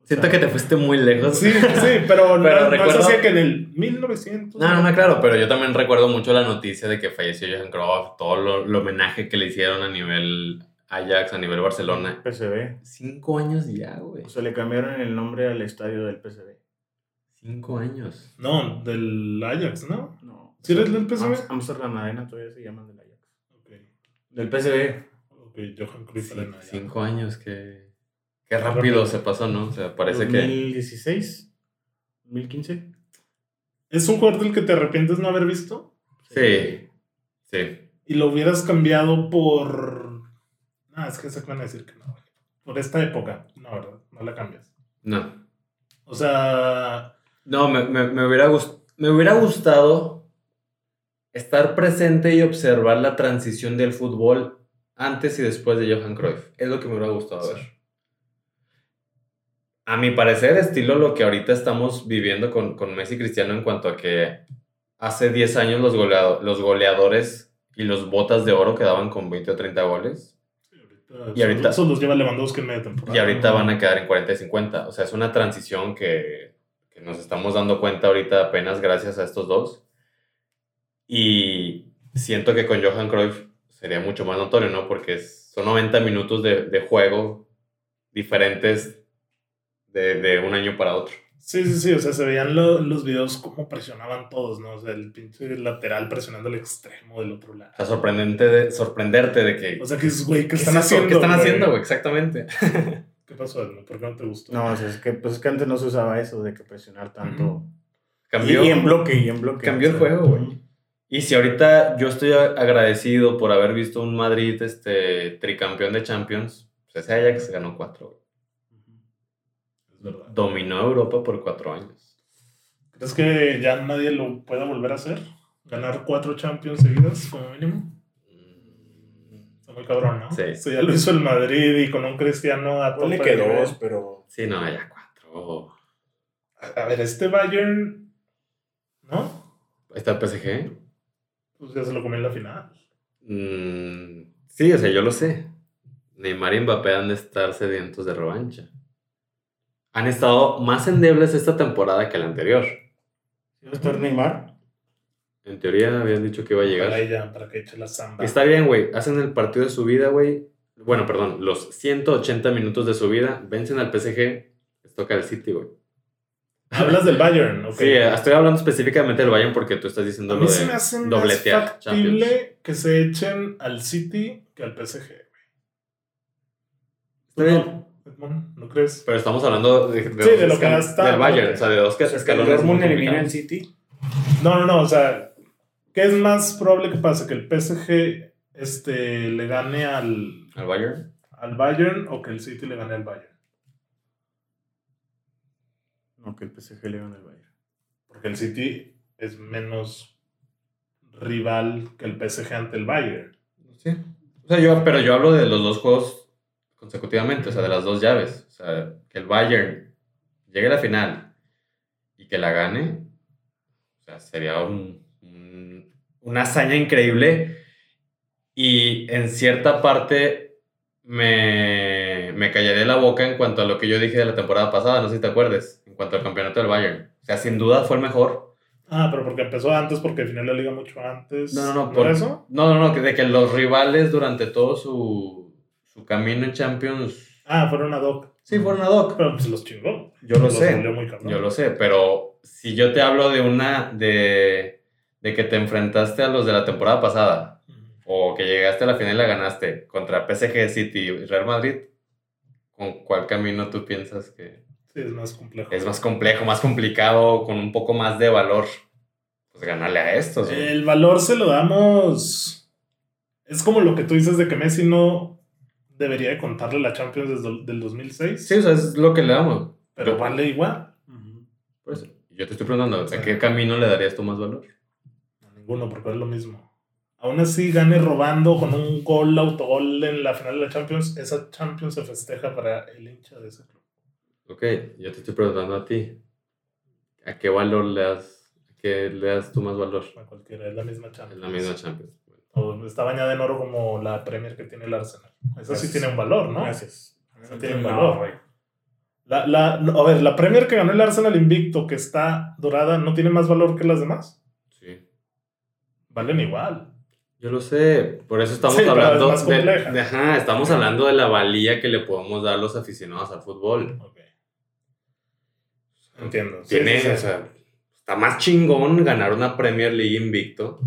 Siento que te fuiste muy lejos. Sí, sí, pero, [LAUGHS] no, no es recuerdo- así que en el 1900. No, no, no, claro, pero yo también recuerdo mucho la noticia de que falleció Johan Cruyff, todo lo, el homenaje que le hicieron a nivel Ajax, a nivel Barcelona. PSV. Cinco años ya, güey. O sea, le cambiaron el nombre al estadio del PSV. Cinco años. No, del Ajax, ¿no? No. ¿Sí eres del PSV? Am- Amsterdam Arena todavía se llaman del Ajax. Ok, Del PSV. Ok, Johan Cruyff Sí, era cinco años, que... Qué rápido se pasó, ¿no? O sea, parece que... 2016. 2015. ¿Es un jugador del que te arrepientes no haber visto? Sí, sí. Y lo hubieras cambiado por. No, es que se van a decir que no. güey. Por esta época. No, ¿verdad? No la cambias. No. O sea, No, me, me- me hubiera gust- me hubiera gustado estar presente y observar la transición del fútbol antes y después de Johan Cruyff. Es lo que me hubiera gustado Sí. ver. A mi parecer, estilo lo que ahorita estamos viviendo con, con Messi y Cristiano en cuanto a que hace 10 años los, goleado- los goleadores y los botas de oro quedaban con 20 o 30 goles ahorita, Y ahorita- Esos los lleva Lewandowski en media temporada. y ahorita van a quedar en 40 y 50. O sea, es una transición que, que nos estamos dando cuenta ahorita apenas gracias a estos dos. Y siento que con Johan Cruyff sería mucho más notorio, ¿no? Porque son 90 minutos de, de juego diferentes de, de un año para otro. Sí, sí, sí. O sea, se veían lo- los videos como presionaban todos, ¿no? O sea, el pinche lateral presionando el extremo del otro lado. O sea, sorprendente de, sorprenderte de que... O sea, que es, güey, ¿qué ¿qué están haciendo? ¿Qué están haciendo, güey? Exactamente. [LAUGHS] ¿Qué pasó, Edmo? ¿Por qué no te gustó? No, o sea, es que, pues es que antes no se usaba eso de que presionar tanto. Ujú. Cambió, Y, y en bloque, y en bloque. cambió el O sea, juego, güey. Y si ahorita yo estoy agradecido por haber visto un Madrid este, tricampeón de Champions, pues ese Ajax ganó cuatro. güey. Es verdad. Dominó Europa por cuatro años. ¿Crees que ya nadie lo pueda volver a hacer? ganar cuatro Champions seguidas como mínimo. Está muy cabrón, ¿no? Sí. Eso ya lo hizo el Madrid y con un Cristiano a tope que dos, pero. Sí, no, ya cuatro. A a ver, este Bayern, ¿no? Ahí está el PSG. Pues ya se lo comió en la final. Mm, sí, o sea, yo lo sé. Neymar y Mbappé han de estar sedientos de revancha. Han estado más endebles esta temporada que la anterior. ¿Va a estar Neymar? En teoría habían dicho que iba a llegar. Para ella, para que eche la samba. Está bien, güey. Hacen el partido de su vida, güey. Bueno, perdón, los 180 minutos de su vida. Vencen al PSG. Les toca el City, güey. [LAUGHS] Hablas del Bayern, ¿ok? Sí, estoy hablando específicamente del Bayern porque tú estás A diciendo mí lo se de me hace más dobletear Champions. factible que se echen al City que al PSG. Edmond, ¿No crees? Pero estamos hablando de, Sí, de lo que está, del Bayern, ok. o sea, de dos O sea, que el escalones. Dortmund muy elimina el. City. No, no, no, o sea, ¿qué es más probable que pase? ¿Que el PSG este, le gane al, ¿Al Bayern? al Bayern o que el City le gane al Bayern? No, que el PSG le gane al Bayern. Porque el City es menos rival que el PSG ante el Bayern. Sí. O sea, yo, pero yo hablo de los dos juegos consecutivamente, o sea, de las dos llaves. O sea, que el Bayern llegue a la final y que la gane, o sea, sería un- un- una hazaña increíble. Y en cierta parte me, me callaré la boca en cuanto a lo que yo dije de la temporada pasada, no sé si te acuerdes, en cuanto al campeonato del Bayern. O sea, sin duda fue el mejor. Ah, pero porque empezó antes, porque al final la liga mucho antes. No, no, no, ¿No por eso? No, no, no, de que los rivales durante todo su, su camino en Champions. Ah, fueron a Doc. Sí, fueron a Doc. Pero pues los chingó. Yo lo Los sé. muy. Yo lo sé, pero si yo te hablo de una. de, de que te enfrentaste a los de la temporada pasada, o que llegaste a la final y la ganaste contra PSG City y Real Madrid, ¿con cuál camino tú piensas que Sí, es más complejo. es más complejo, más complicado, con un poco más de valor? Pues ganarle a estos. güey. El valor se lo damos. Es como lo que tú dices de que Messi no debería de contarle la Champions desde el- del 2006. Sí, o sea, es lo que le damos. Pero vale igual. Por eso. Yo te estoy preguntando. ¿a qué camino le darías tú más valor? A ninguno, porque es lo mismo. Aún así, gane robando con un gol, autogol en la final de la Champions. Esa Champions se festeja para el hincha de ese club. Ok, yo te estoy preguntando a ti. ¿A qué valor le das, a qué le das tú más valor? A cualquiera, es la misma Es Champions. la misma Champions. O está bañada en oro como la Premier que tiene el Arsenal. Esa sí tiene un valor, ¿no? Gracias. Esa tiene un valor. güey. La, la, a ver, la Premier que ganó el Arsenal invicto, que está dorada, ¿no tiene más valor que las demás? Sí. Valen igual. Yo lo sé, por eso estamos Sí, hablando es más de, ajá, estamos hablando de la valía que le podemos dar los aficionados al fútbol. Ok. Entiendo. Tiene, sí, sí. o sea, está más chingón ganar una Premier League invicto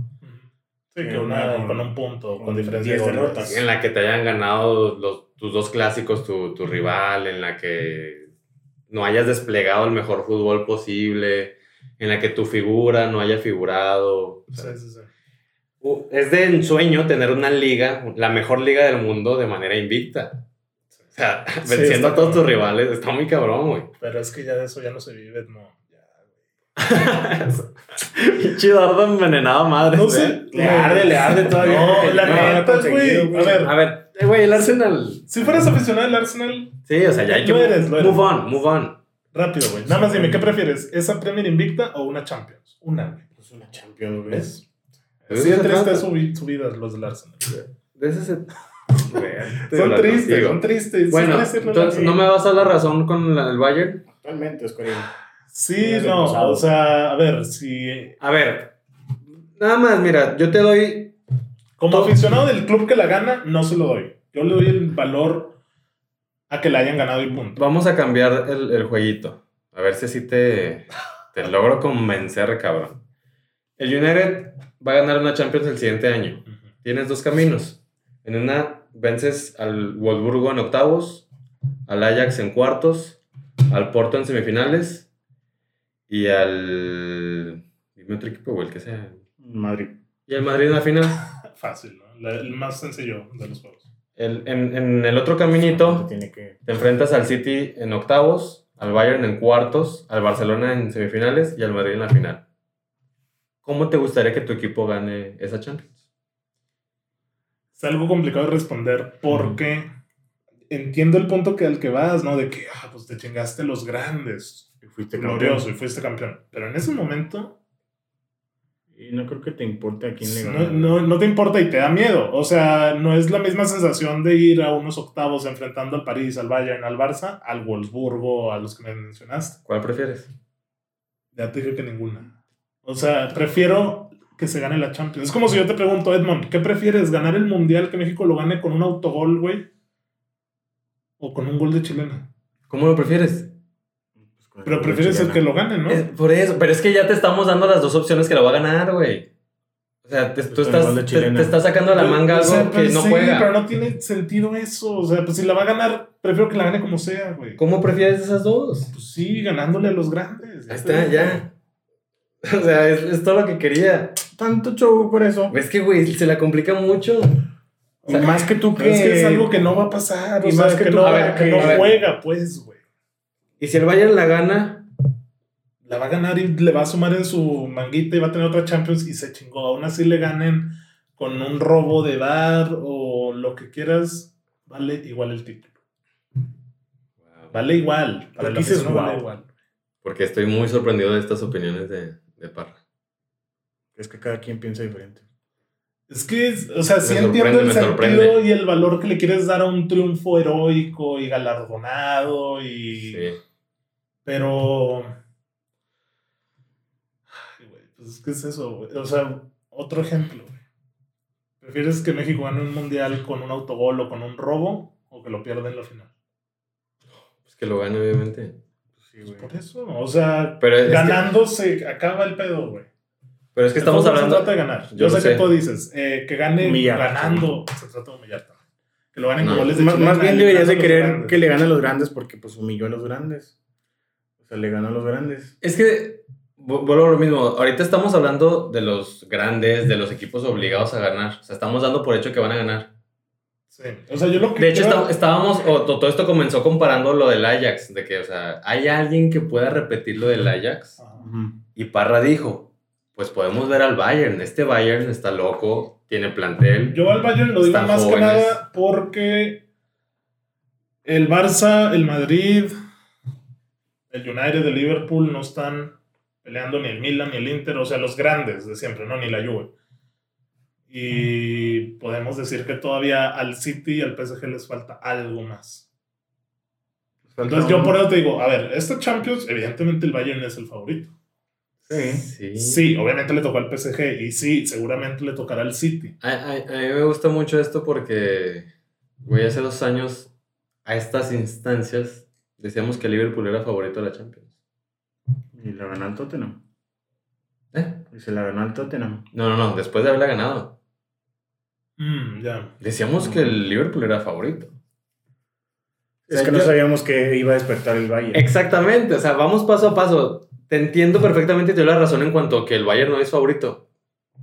Sí, que una con- con un punto, con, con diferencia de 10 goles. derrotas. en la que te hayan ganado los, tus dos clásicos, tu, tu rival, en la que no hayas desplegado el mejor fútbol posible, en la que tu figura no haya figurado. O sea, Sí, sí, sí. u- es de ensueño tener una liga, la mejor liga del mundo de manera invicta. Sea, [LAUGHS] venciendo a todos tus rivales, está muy cabrón, güey. Pero es que ya de eso ya no se vive, no. Ya, [LAUGHS] güey. Pinche dardo envenenado madre. No sé. Le arde, le arde todavía. No, la neta, güey. A ver, A ver, eh, güey, el Arsenal. si fueras aficionado al Arsenal, Sí, o sea, ya hay que. Lo eres, lo eres. Move on, move on. rápido, güey. Nada más dime, ¿qué prefieres? ¿Esa Premier invicta o una Champions? Una, güey. Es una Champions, güey. ¿Ves? Sí, triste su, su vida los del Arsenal. De ese se. Son tristes, son tristes. Bueno, entonces, ¿no me vas a dar la razón con la- el Bayern? Actualmente, Oscarín. Sí, Es el no, o sea, a ver, si A ver, nada más, mira, yo te doy. como Todo- aficionado del club que la gana, no se lo doy. Yo le doy el valor a que la hayan ganado y punto. Vamos a cambiar el, el jueguito. A ver si así te, te logro convencer, cabrón. El United va a ganar una Champions el siguiente año. Tienes dos caminos. En una vences al Wolfsburgo en octavos, al Ajax en cuartos, al Porto en semifinales y al. Dime otro equipo, güey, el que sea. Madrid. Y al Madrid en la final. [LAUGHS] Fácil, ¿no? La- el más sencillo de los juegos. El- en, en el otro caminito Tiene que. te enfrentas al City en octavos, al Bayern en cuartos, al Barcelona en semifinales y al Madrid en la final. ¿cómo te gustaría que tu equipo gane esa Champions? Es algo complicado de responder porque entiendo el punto que al que vas, ¿no? De que, ah, pues te chingaste los grandes. Y fuiste Glorioso campeón. y fuiste campeón. Pero en ese momento Y no creo que te importe a quién le no, no, no te importa y te da miedo. O sea, no es la misma sensación de ir a unos octavos enfrentando al París, al Bayern, al Barça, al Wolfsburgo, a los que me mencionaste. ¿Cuál prefieres? Ya te dije que ninguna. O sea, prefiero que se gane la Champions. Es como si yo te pregunto, Edmond, ¿qué prefieres? ¿Ganar el Mundial que México lo gane con un autogol, güey? ¿O con un gol de chilena? ¿Cómo lo prefieres? Pues Pero prefieres el que lo gane, ¿no? Es por eso, pero es que ya te estamos dando las dos opciones que lo va a ganar, güey. O sea, te, tú estás, te, estás sacando a la manga O algo sea, que pues no sí, juega. pero no tiene sentido eso. O sea, pues si la va a ganar, prefiero que la gane como sea, güey. ¿Cómo prefieres esas dos? Pues sí, ganándole a los grandes. Ahí está, ya. [LAUGHS] O sea, es, es todo lo que quería. Tanto show por eso. Es que, güey, se la complica mucho. Y más que tú que... es que es algo que no va a pasar. Y o sea, más que que, tú- no, a ver, que que- no juega, pues, güey. Y si el Bayern la gana, La va a ganar y le va a sumar en su manguita y va a tener otra Champions y se chingó. Aún así le ganen con un robo de bar o lo que quieras, vale igual el título. Vale igual. Para ¿Por la qué dices vale igual. porque estoy muy sorprendido de estas opiniones de, de Parra. Es que cada quien piensa diferente. Es que, o sea, sí Me entiendo el sentido sorprende. y el valor que le quieres dar a un triunfo heroico y galardonado y... Sí. Pero... Ay, güey, pues es que es eso, güey. O sea, otro ejemplo, güey. ¿Prefieres que México gane un mundial con un autogol o con un robo o que lo pierda en la final? Pues que lo gane, obviamente. Sí, Pues güey. por eso, o sea, Pero es, que, ganando se acaba el pedo, güey. Pero es que estamos hablando. Se trata de ganar. Yo sé, sé. que tú dices eh, que gane Humillar. ganando. Se trata de humillar también. Que lo ganen No. con goles de Más, más bien deberías de querer grandes. que le gane a los grandes porque pues humilló a los grandes. O sea, le ganó a los grandes. Es que vu- vuelvo a lo mismo. Ahorita estamos hablando de los grandes, de los equipos obligados a ganar. O sea, estamos dando por hecho que van a ganar. Sí. O sea, yo lo que De hecho, creo- estábamos, o to- todo esto comenzó comparando lo del Ajax, de que, o sea, ¿hay alguien que pueda repetir lo del Ajax? Ajá. Y Parra dijo, pues podemos ver al Bayern. Este Bayern está loco, tiene plantel. Yo al Bayern lo digo Están más que jóvenes. nada porque el Barça, el Madrid, el United, el Liverpool no están peleando ni el Milan ni el Inter, o sea, los grandes de siempre, no ni la Juve. Y podemos decir que todavía al City y al PSG les falta algo más. Entonces yo por eso te digo, a ver, esta Champions, evidentemente el Bayern es el favorito. Sí. Sí. Sí, obviamente le tocó al PSG y sí, seguramente le tocará al City. A, a- a mí me gusta mucho esto porque, güey, hace dos años, a estas instancias, decíamos que Liverpool era favorito de la Champions. Y la ganó al Tottenham. ¿Eh? Y se la ganó al Tottenham. No, no, no, después de haberla ganado. Mm, ya. Decíamos que el Liverpool era favorito. Es sea, que no sabíamos que iba a despertar el Bayern. Exactamente, o sea, vamos paso a paso. Te entiendo perfectamente y te doy la razón en cuanto a que el Bayern no es favorito.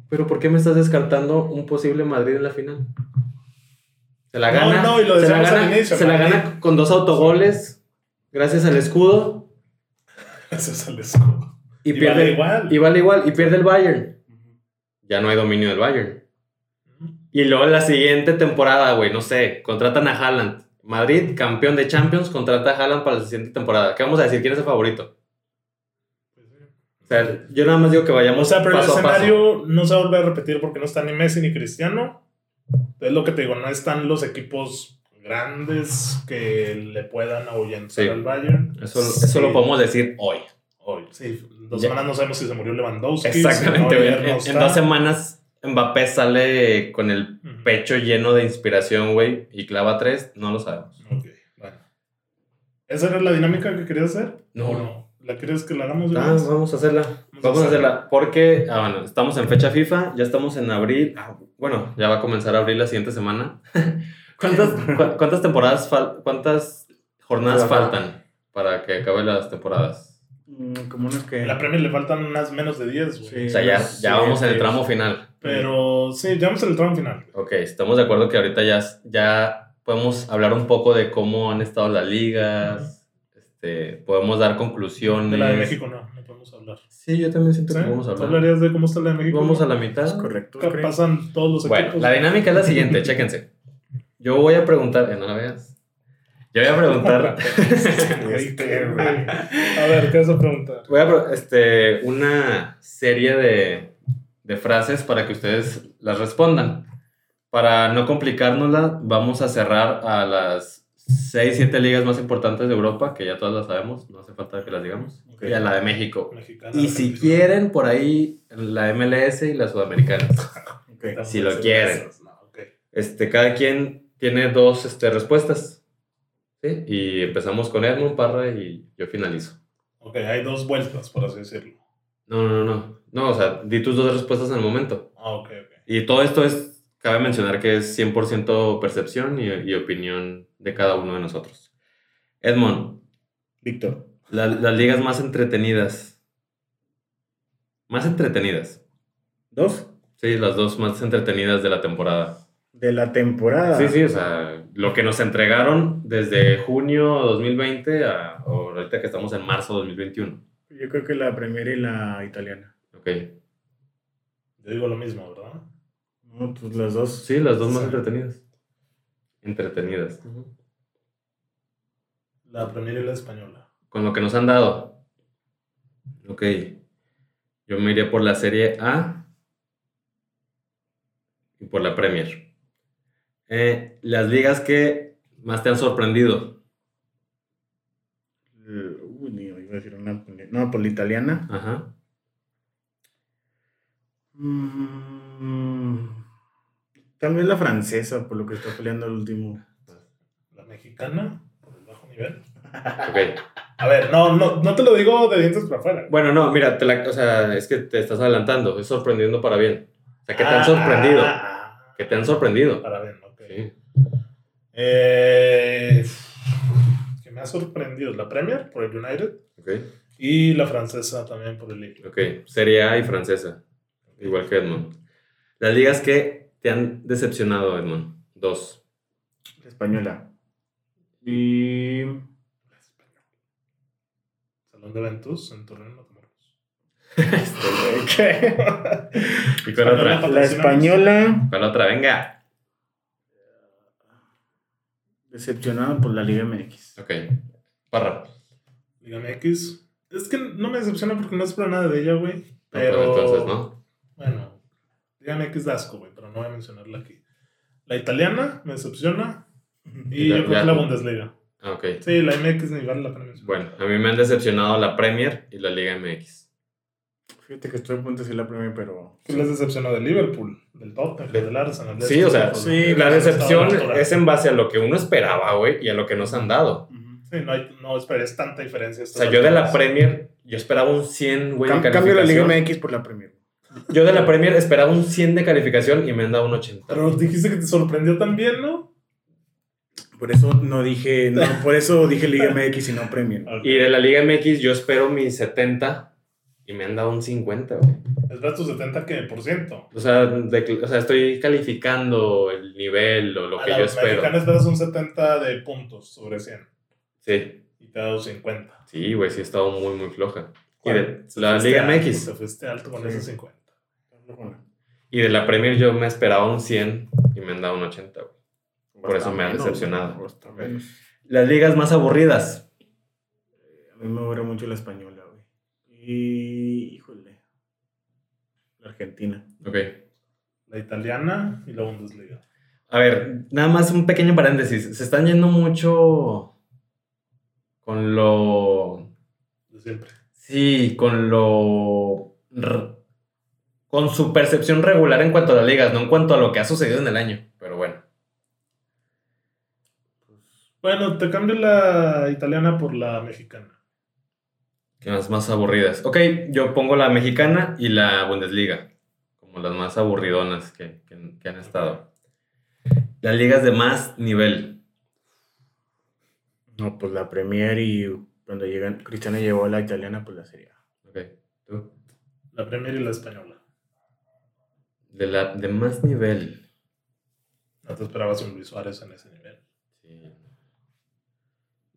Pero ¿por qué me estás descartando un posible Madrid en la final? Se la No, gana, no, y lo se la gana, al inicio, se la Madrid. gana con dos autogoles, gracias al escudo, [LAUGHS] es el escudo. y, Y pierde vale igual. Y vale igual, y pierde el Bayern. Ya no hay dominio del Bayern. Y luego en la siguiente temporada, güey, no sé, contratan a Haaland. Madrid, campeón de Champions, contrata a Haaland para la siguiente temporada. ¿Qué vamos a decir? ¿Quién es el favorito? O sea, yo nada más digo que vayamos O sea, pero el paso paso. escenario no se va a volver a repetir porque no está ni Messi ni Cristiano. Es lo que te digo, no están los equipos grandes que le puedan ahuyentar Sí. al Bayern. Eso, eso Sí. lo podemos decir hoy. Hoy, sí. Dos Ya. semanas no sabemos si se murió Lewandowski. Exactamente, si no En, en dos semanas Mbappé sale con el pecho lleno de inspiración, güey, y clava tres, no lo sabemos. Ok, bueno. ¿Esa era la dinámica que querías hacer? No. ¿O no? ¿La quieres que la hagamos de Ah, vamos a hacerla. Vamos a hacerla. Porque, ah, bueno, estamos en fecha FIFA, ya estamos en abril. Ah, bueno, ya va a comenzar abril la siguiente semana. [LAUGHS] ¿Cuántas, [LAUGHS] cu- cuántas temporadas, fal- cuántas jornadas Ajá. faltan para que acaben las temporadas? Mm, Como unos que. La Premier le faltan unas menos de 10, güey. Sí. O sea, ya, Sí, vamos en el tramo final. Pero sí, ya vamos en el tramo final. Ok, estamos de acuerdo que ahorita ya, ya podemos hablar un poco de cómo han estado las ligas, este, podemos dar conclusiones. De la de México no, no podemos hablar. Sí, yo también siento ¿Sí? que ¿Tú hablar. hablarías de cómo está la de México? Vamos a la mitad. Es correcto. ¿Qué pasan todos los Bueno, equipos? la dinámica es la siguiente, chéquense. Yo voy a preguntar, eh, no la veas. Yo voy a preguntar, [LAUGHS] Este. A ver, ¿qué vas a preguntar? voy a este, una serie de, de frases para que ustedes las respondan. Para no complicárnosla, vamos a cerrar a las 6, 7 ligas más importantes de Europa, que ya todas las sabemos, no hace falta que las digamos, Ok. y a la de México. Mexicana, Y si quieren, por ahí la MLS y la sudamericana. [LAUGHS] Ok. Estamos si lo en quieren. no, ok. Este, cada quien tiene dos este, respuestas. ¿sí? Y empezamos con Edmund, Parra y yo finalizo. Ok, hay dos vueltas, por así decirlo. No, no, no. No, o sea, di tus dos respuestas en el momento. Ah, ok, ok. Y todo esto es, cabe mencionar que es 100% percepción y, y opinión de cada uno de nosotros. Edmond, Víctor. la- las ligas más entretenidas. Más entretenidas. Dos. Sí, las dos más entretenidas de la temporada. De la temporada. Sí, sí, o sea, lo que nos entregaron desde junio 2020 a o ahorita que estamos en marzo 2021. Yo creo que la primera y la italiana. Ok. Yo digo lo mismo, ¿verdad? No, pues las dos. Sí, las dos más entretenidas. Entretenidas. La Premier y la española. Con lo que nos han dado. Ok. Yo me iría por la Serie A y por la Premier. Eh, las ligas que más te han sorprendido. Eh, Uy, iba a decir una. No, por la italiana. Ajá. Mm, tal vez la francesa, por lo que está peleando el último. La mexicana, por el bajo nivel. Ok. A ver, no, no, no te lo digo de dientes para afuera. Bueno, no, mira, te la- o sea, es que te estás adelantando, es sorprendiendo para bien. O sea, que te han Ah, sorprendido, ah, que te han sorprendido. Para bien, ok. Sí. Eh, que me ha sorprendido la Premier por el United Ok, y la francesa también por el Lille. ok. Serie A y francesa, igual que Edmond. Las ligas que te han decepcionado, Edmond. Dos. La española. Y. Salón de eventos en Torreón Matamoros. ¿Qué? [LAUGHS] ¿Y cuál otra? La española. ¿Cuál otra? Venga. Decepcionado por la Liga MX. Ok. Parra. Liga MX. Es que no me decepciona porque no espero nada de ella, güey. No, Pero. pues entonces, ¿no? Bueno, Liga MX da asco, güey, pero no voy a mencionarla aquí. La italiana me decepciona. Y yo creo ya. que la Bundesliga. Ah, ok. Sí, la MX ni vale la pena mencionar. Bueno, a mí me han decepcionado la Premier y la Liga MX. Fíjate que estoy a punto de decir la primera, pero. ¿Qué les decepcionó del Liverpool, del Tottenham, del Arsenal? de Sí, o sea, sí. La decepción es en base a lo que uno esperaba, güey, y a lo que nos han dado. Sí, no, hay, no esperes tanta diferencia. O sea, yo de la Premier, yo esperaba un 100, güey, de Cam- cambio la Liga. MX por la Premier. Yo de la Premier esperaba un 100 de calificación y me han dado un 80. Pero dijiste que te sorprendió también, ¿no? Por eso no dije. No, por eso dije Liga MX y no Premier. Y de la Liga MX yo espero mis 70 y me han dado un 50, güey. ¿Esperas tu 70 qué por ciento? O sea, de- o sea, estoy calificando el nivel o lo A que la yo espero. mexicana esperas un 70 de puntos sobre 100. Sí, Y te ha dado 50. sí, güey, sí he estado muy, muy floja. Y ¿Cuál? de Te la Liga alto, MX. Te fuiste alto con Sí. ese 50. Y de la Premier yo me esperaba un 100 y me han dado un 80, güey. Por eso me ha menos, decepcionado. güey. Las ligas más aburridas. A mí me aburre mucho la española, güey. Y. Híjole. La Argentina. Ok. La italiana y la Bundesliga. A ver, nada más un pequeño paréntesis. Se están yendo mucho con lo... De siempre. Sí, con lo... Con su percepción regular en cuanto a las ligas, no en cuanto a lo que ha sucedido en el año. Pero bueno. Bueno, te cambio la italiana por la mexicana. ¿Qué más, más aburridas? Ok, yo pongo la mexicana y la Bundesliga. Como las más aburridonas que, que- que han estado. Las ligas de más nivel. No, pues la Premier y cuando llegan. Cristiano llevó a la italiana, pues la Serie A. Ok, tú. La Premier y la española. De, la, de más nivel. No te esperabas un Luis Suárez en ese nivel. Sí.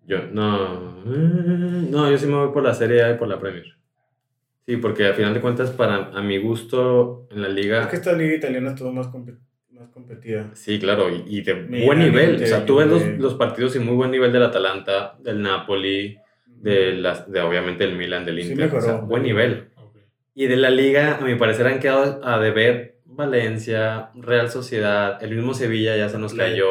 Yo, no. mm, No, yo sí me voy por la Serie A y por la Premier. Sí, porque al final de cuentas, para a mi gusto, en la Es liga. que esta liga italiana estuvo más, compe- más competida. Sí, claro, y, y de Mira, buen nivel. Inter, O sea, tú ves los, los partidos y muy buen nivel del Atalanta, del Napoli, de, las, de obviamente el Milan, del Sí Inter. o sea, mejoró. buen nivel. Y de la liga, a mi parecer, han quedado a deber Valencia, Real Sociedad, el mismo Sevilla ya se nos cayó.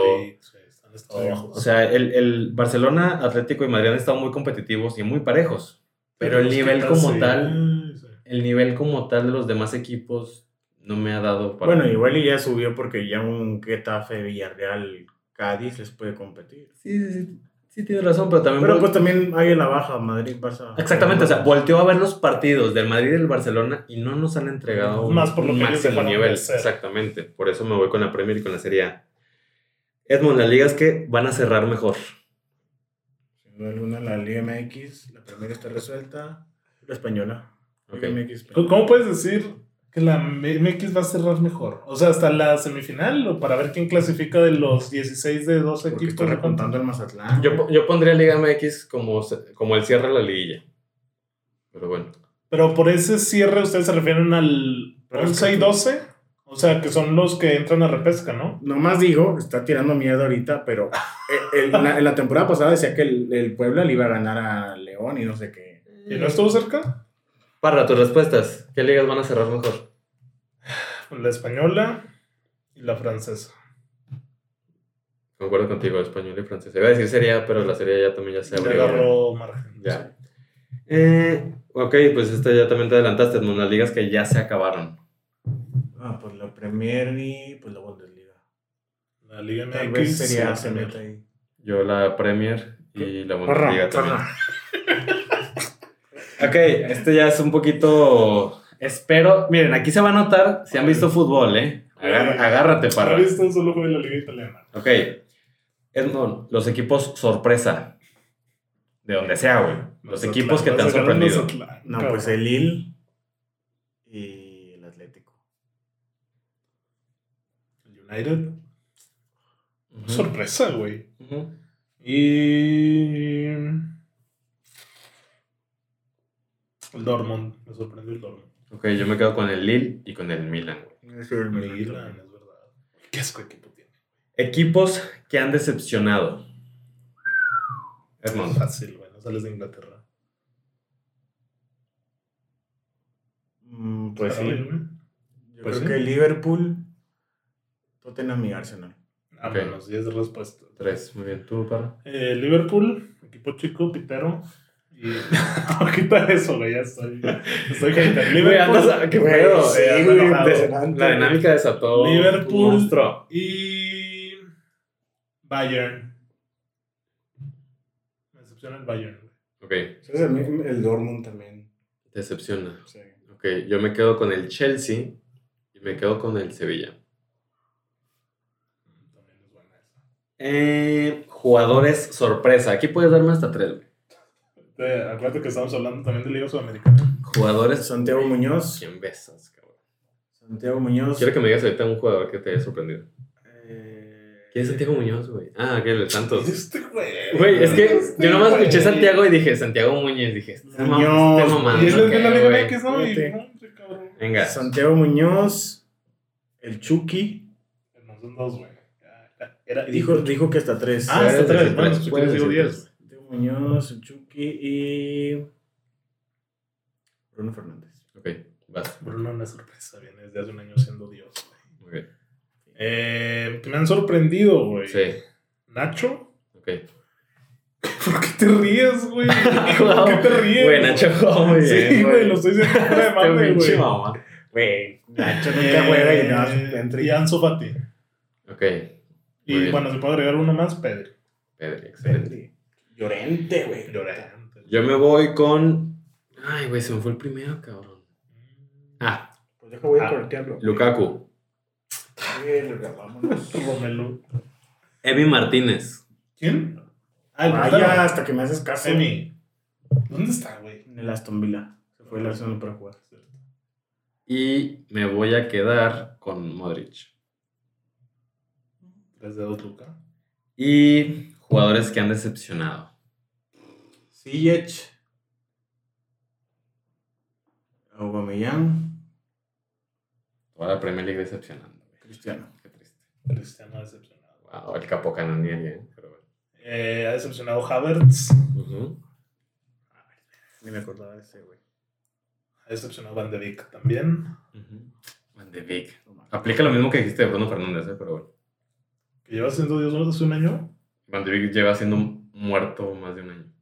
O sea, el, el Barcelona, Atlético y Madrid han estado muy competitivos y muy parejos. Pero el nivel como sí. tal, el nivel como tal de los demás equipos no me ha dado para... Bueno, igual y ya subió porque ya un Getafe, Villarreal, Cádiz les puede competir. Sí, sí, sí, sí tienes razón, pero también... Pero pues también hay en la baja, Madrid, Barça. Exactamente, o sea, volteó a ver los partidos del Madrid y del Barcelona y no nos han entregado Más por lo un que máximo nivel. hacer. Exactamente, por eso me voy con la Premier y con la Serie A. Edmond, las ligas que van a cerrar mejor. Sin duda alguna, la Liga MX, la primera está resuelta. La española. Ok. Liga MX. ¿Cómo- ¿Cómo puedes decir que la MX va a cerrar mejor? O sea, hasta la semifinal o para ver quién clasifica de los 16 de 12 Porque equipos. estoy ¿de cuánto? repuntando el Mazatlán. Yo, yo pondría Liga MX como, como el cierre de la liguilla. Pero bueno. Pero por ese cierre ustedes se refieren al Pero es 11 y que- 12. O sea, que son los que entran a repesca, ¿no? Nomás digo, está tirando miedo ahorita, pero eh, el- en, la, en la temporada pasada decía que el, el Puebla le iba a ganar a León y no sé qué. ¿Y no estuvo cerca? Para tus respuestas, ¿qué ligas van a cerrar mejor? La española y la francesa. Concuerdo contigo, español y francés. Iba a decir sería, pero la serie ya también ya se abrió. agarró margen. Ya. Eh, ok, pues esta ya también te adelantaste, Edmond, las ligas que ya se acabaron. Ah, pues la Premier y pues la Bundesliga. La Liga MX. Tal vez sería la se Premier. mete ahí. Yo la Premier y la Parra, Bundesliga también. Ok, este ya es un poquito... Espero... Miren, aquí se va a notar si han visto fútbol, ¿eh? Agar- agárrate, ¿Has para. visto un solo juego de la Liga Italiana? Ok. Edmond, los equipos sorpresa. De donde sea, güey. Los Mazatlán, equipos que te han sorprendido. Mazatlán, No, cabrón. pues el Lille y el Atlético. El United. Sorpresa, güey. Ujú. Y. El Dortmund. Me sorprendió el Dortmund. Ok, yo me quedo con el Lille y con el Milan, güey. Ese es el Milan, Milan. es verdad. Qué asco equipo tiene. Equipos que han decepcionado. Edmond. Fácil, güey. No sales de Inglaterra. Mm, Pues sí. Yo Pues creo sí. que Liverpool, Tottenham y Arsenal. Vámonos, 10 respuestas. Tres. Muy bien, tú, Parra. Eh, Liverpool, equipo chico, pitero. [LAUGHS] Quita eso, güey. Ya estoy. Estoy Liverpool. ¿Qué pedo? sí, impresionante. La dinámica desató. Liverpool. Y. Bayern. Me decepciona el Bayern, güey. Ok. El, el Dortmund también. decepciona. Sí. Ok, yo me quedo con el Chelsea y me quedo con el Sevilla. También es buena esa. Eh, jugadores sorpresa. Aquí puedes darme hasta tres, güey. Te- acuérdate que estamos hablando también de Liga Sudamericana. Jugadores. Santiago Muñoz. ¿Quién besas, cabrón? Santiago Muñoz. Quiero que me digas ahorita un jugador que te haya sorprendido. Eh, ¿Quién es Santiago Muñoz, güey? Ah, que el Santos. Este güey. Güey, es que Este yo nomás güey. escuché Santiago y dije Santiago Muñoz. Dije, este mam- Muñoz, este mamando, Y es de la ¿qué, Liga? MX, ¿no? Cabrón. Venga. Santiago Muñoz. El Chucky. No son dos, güey. Era, Dijo, dijo que hasta tres. Ah, hasta tres. Bueno, puedes quieres digo diez. Muñoz, Chucky y. Bruno Fernández. Ok, vas. Bruno, una sorpresa. Viene desde hace un año siendo Dios, güey. Bien. Eh, que me han sorprendido, güey. Sí, Nacho. ok. [LAUGHS] ¿Por qué te ríes, güey? [LAUGHS] ¿Por qué te ríes? [LAUGHS] Güey, Nacho jugó muy bien. Sí, güey, lo estoy diciendo fuera de Este pinche güey. mamá. Güey, Nacho nunca juega y nada, Eh, entra Y Fati. Ok. Y bueno, se puede agregar uno más, Pedri. Pedri, excelente. Llorente, güey. Llorente. Yo me voy con. Ay, güey, se me fue el primero, cabrón. Ah, Pues deja, voy a Ah, cortearlo. Lukaku. Verga, vámonos. [LAUGHS] Romelu. Evi Martínez. ¿Quién? Ah, el Vaya, hasta que me haces caso. Emi. ¿Dónde está, güey? En el Aston Villa. Se fue el Arsenal para jugar. Y me voy a quedar con Modric. Tres dedos, Luca. Y jugadores que han decepcionado. Ziyech. Aubameyang. Toda la Premier League decepcionando. Cristiano. Qué triste. Cristiano ha decepcionado. Wow, el capo canonieri, ¿eh? Pero bueno. Eh, ha decepcionado Havertz. Ni me acordaba de ese, güey. Ha decepcionado Van de Beek también. Van de Beek. Aplica lo mismo que dijiste de Bruno Fernández, ¿eh? pero bueno. Que lleva siendo Dios hace un año. Beek lleva siendo muerto más de un año.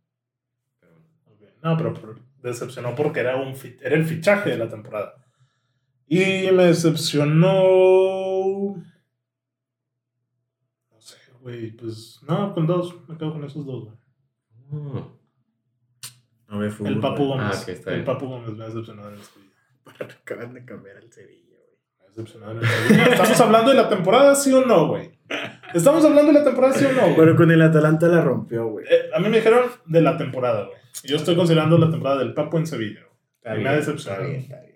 Pero bueno. Ok. No, pero, pero decepcionó porque era, un era el fichaje de la temporada. Y me decepcionó. No sé, güey. Pues no, con dos. Me quedo con esos dos, güey. Ah, No ve fútbol. El Papu. Gómez. Ah, ok, está el. Papu Gómez me ha decepcionado en el Sevilla. Acaban de cambiar al Sevilla, güey. Me ha decepcionado en el Sevilla. ¿Estamos hablando de la temporada, sí o no, güey? ¿Estamos hablando de la temporada, sí o no? Pero con el Atalanta la rompió, güey. Eh, a mí me dijeron de la temporada, güey. Yo estoy considerando la temporada del Papu en Sevilla. güey. Está me ha decepcionado. Está bien, está bien.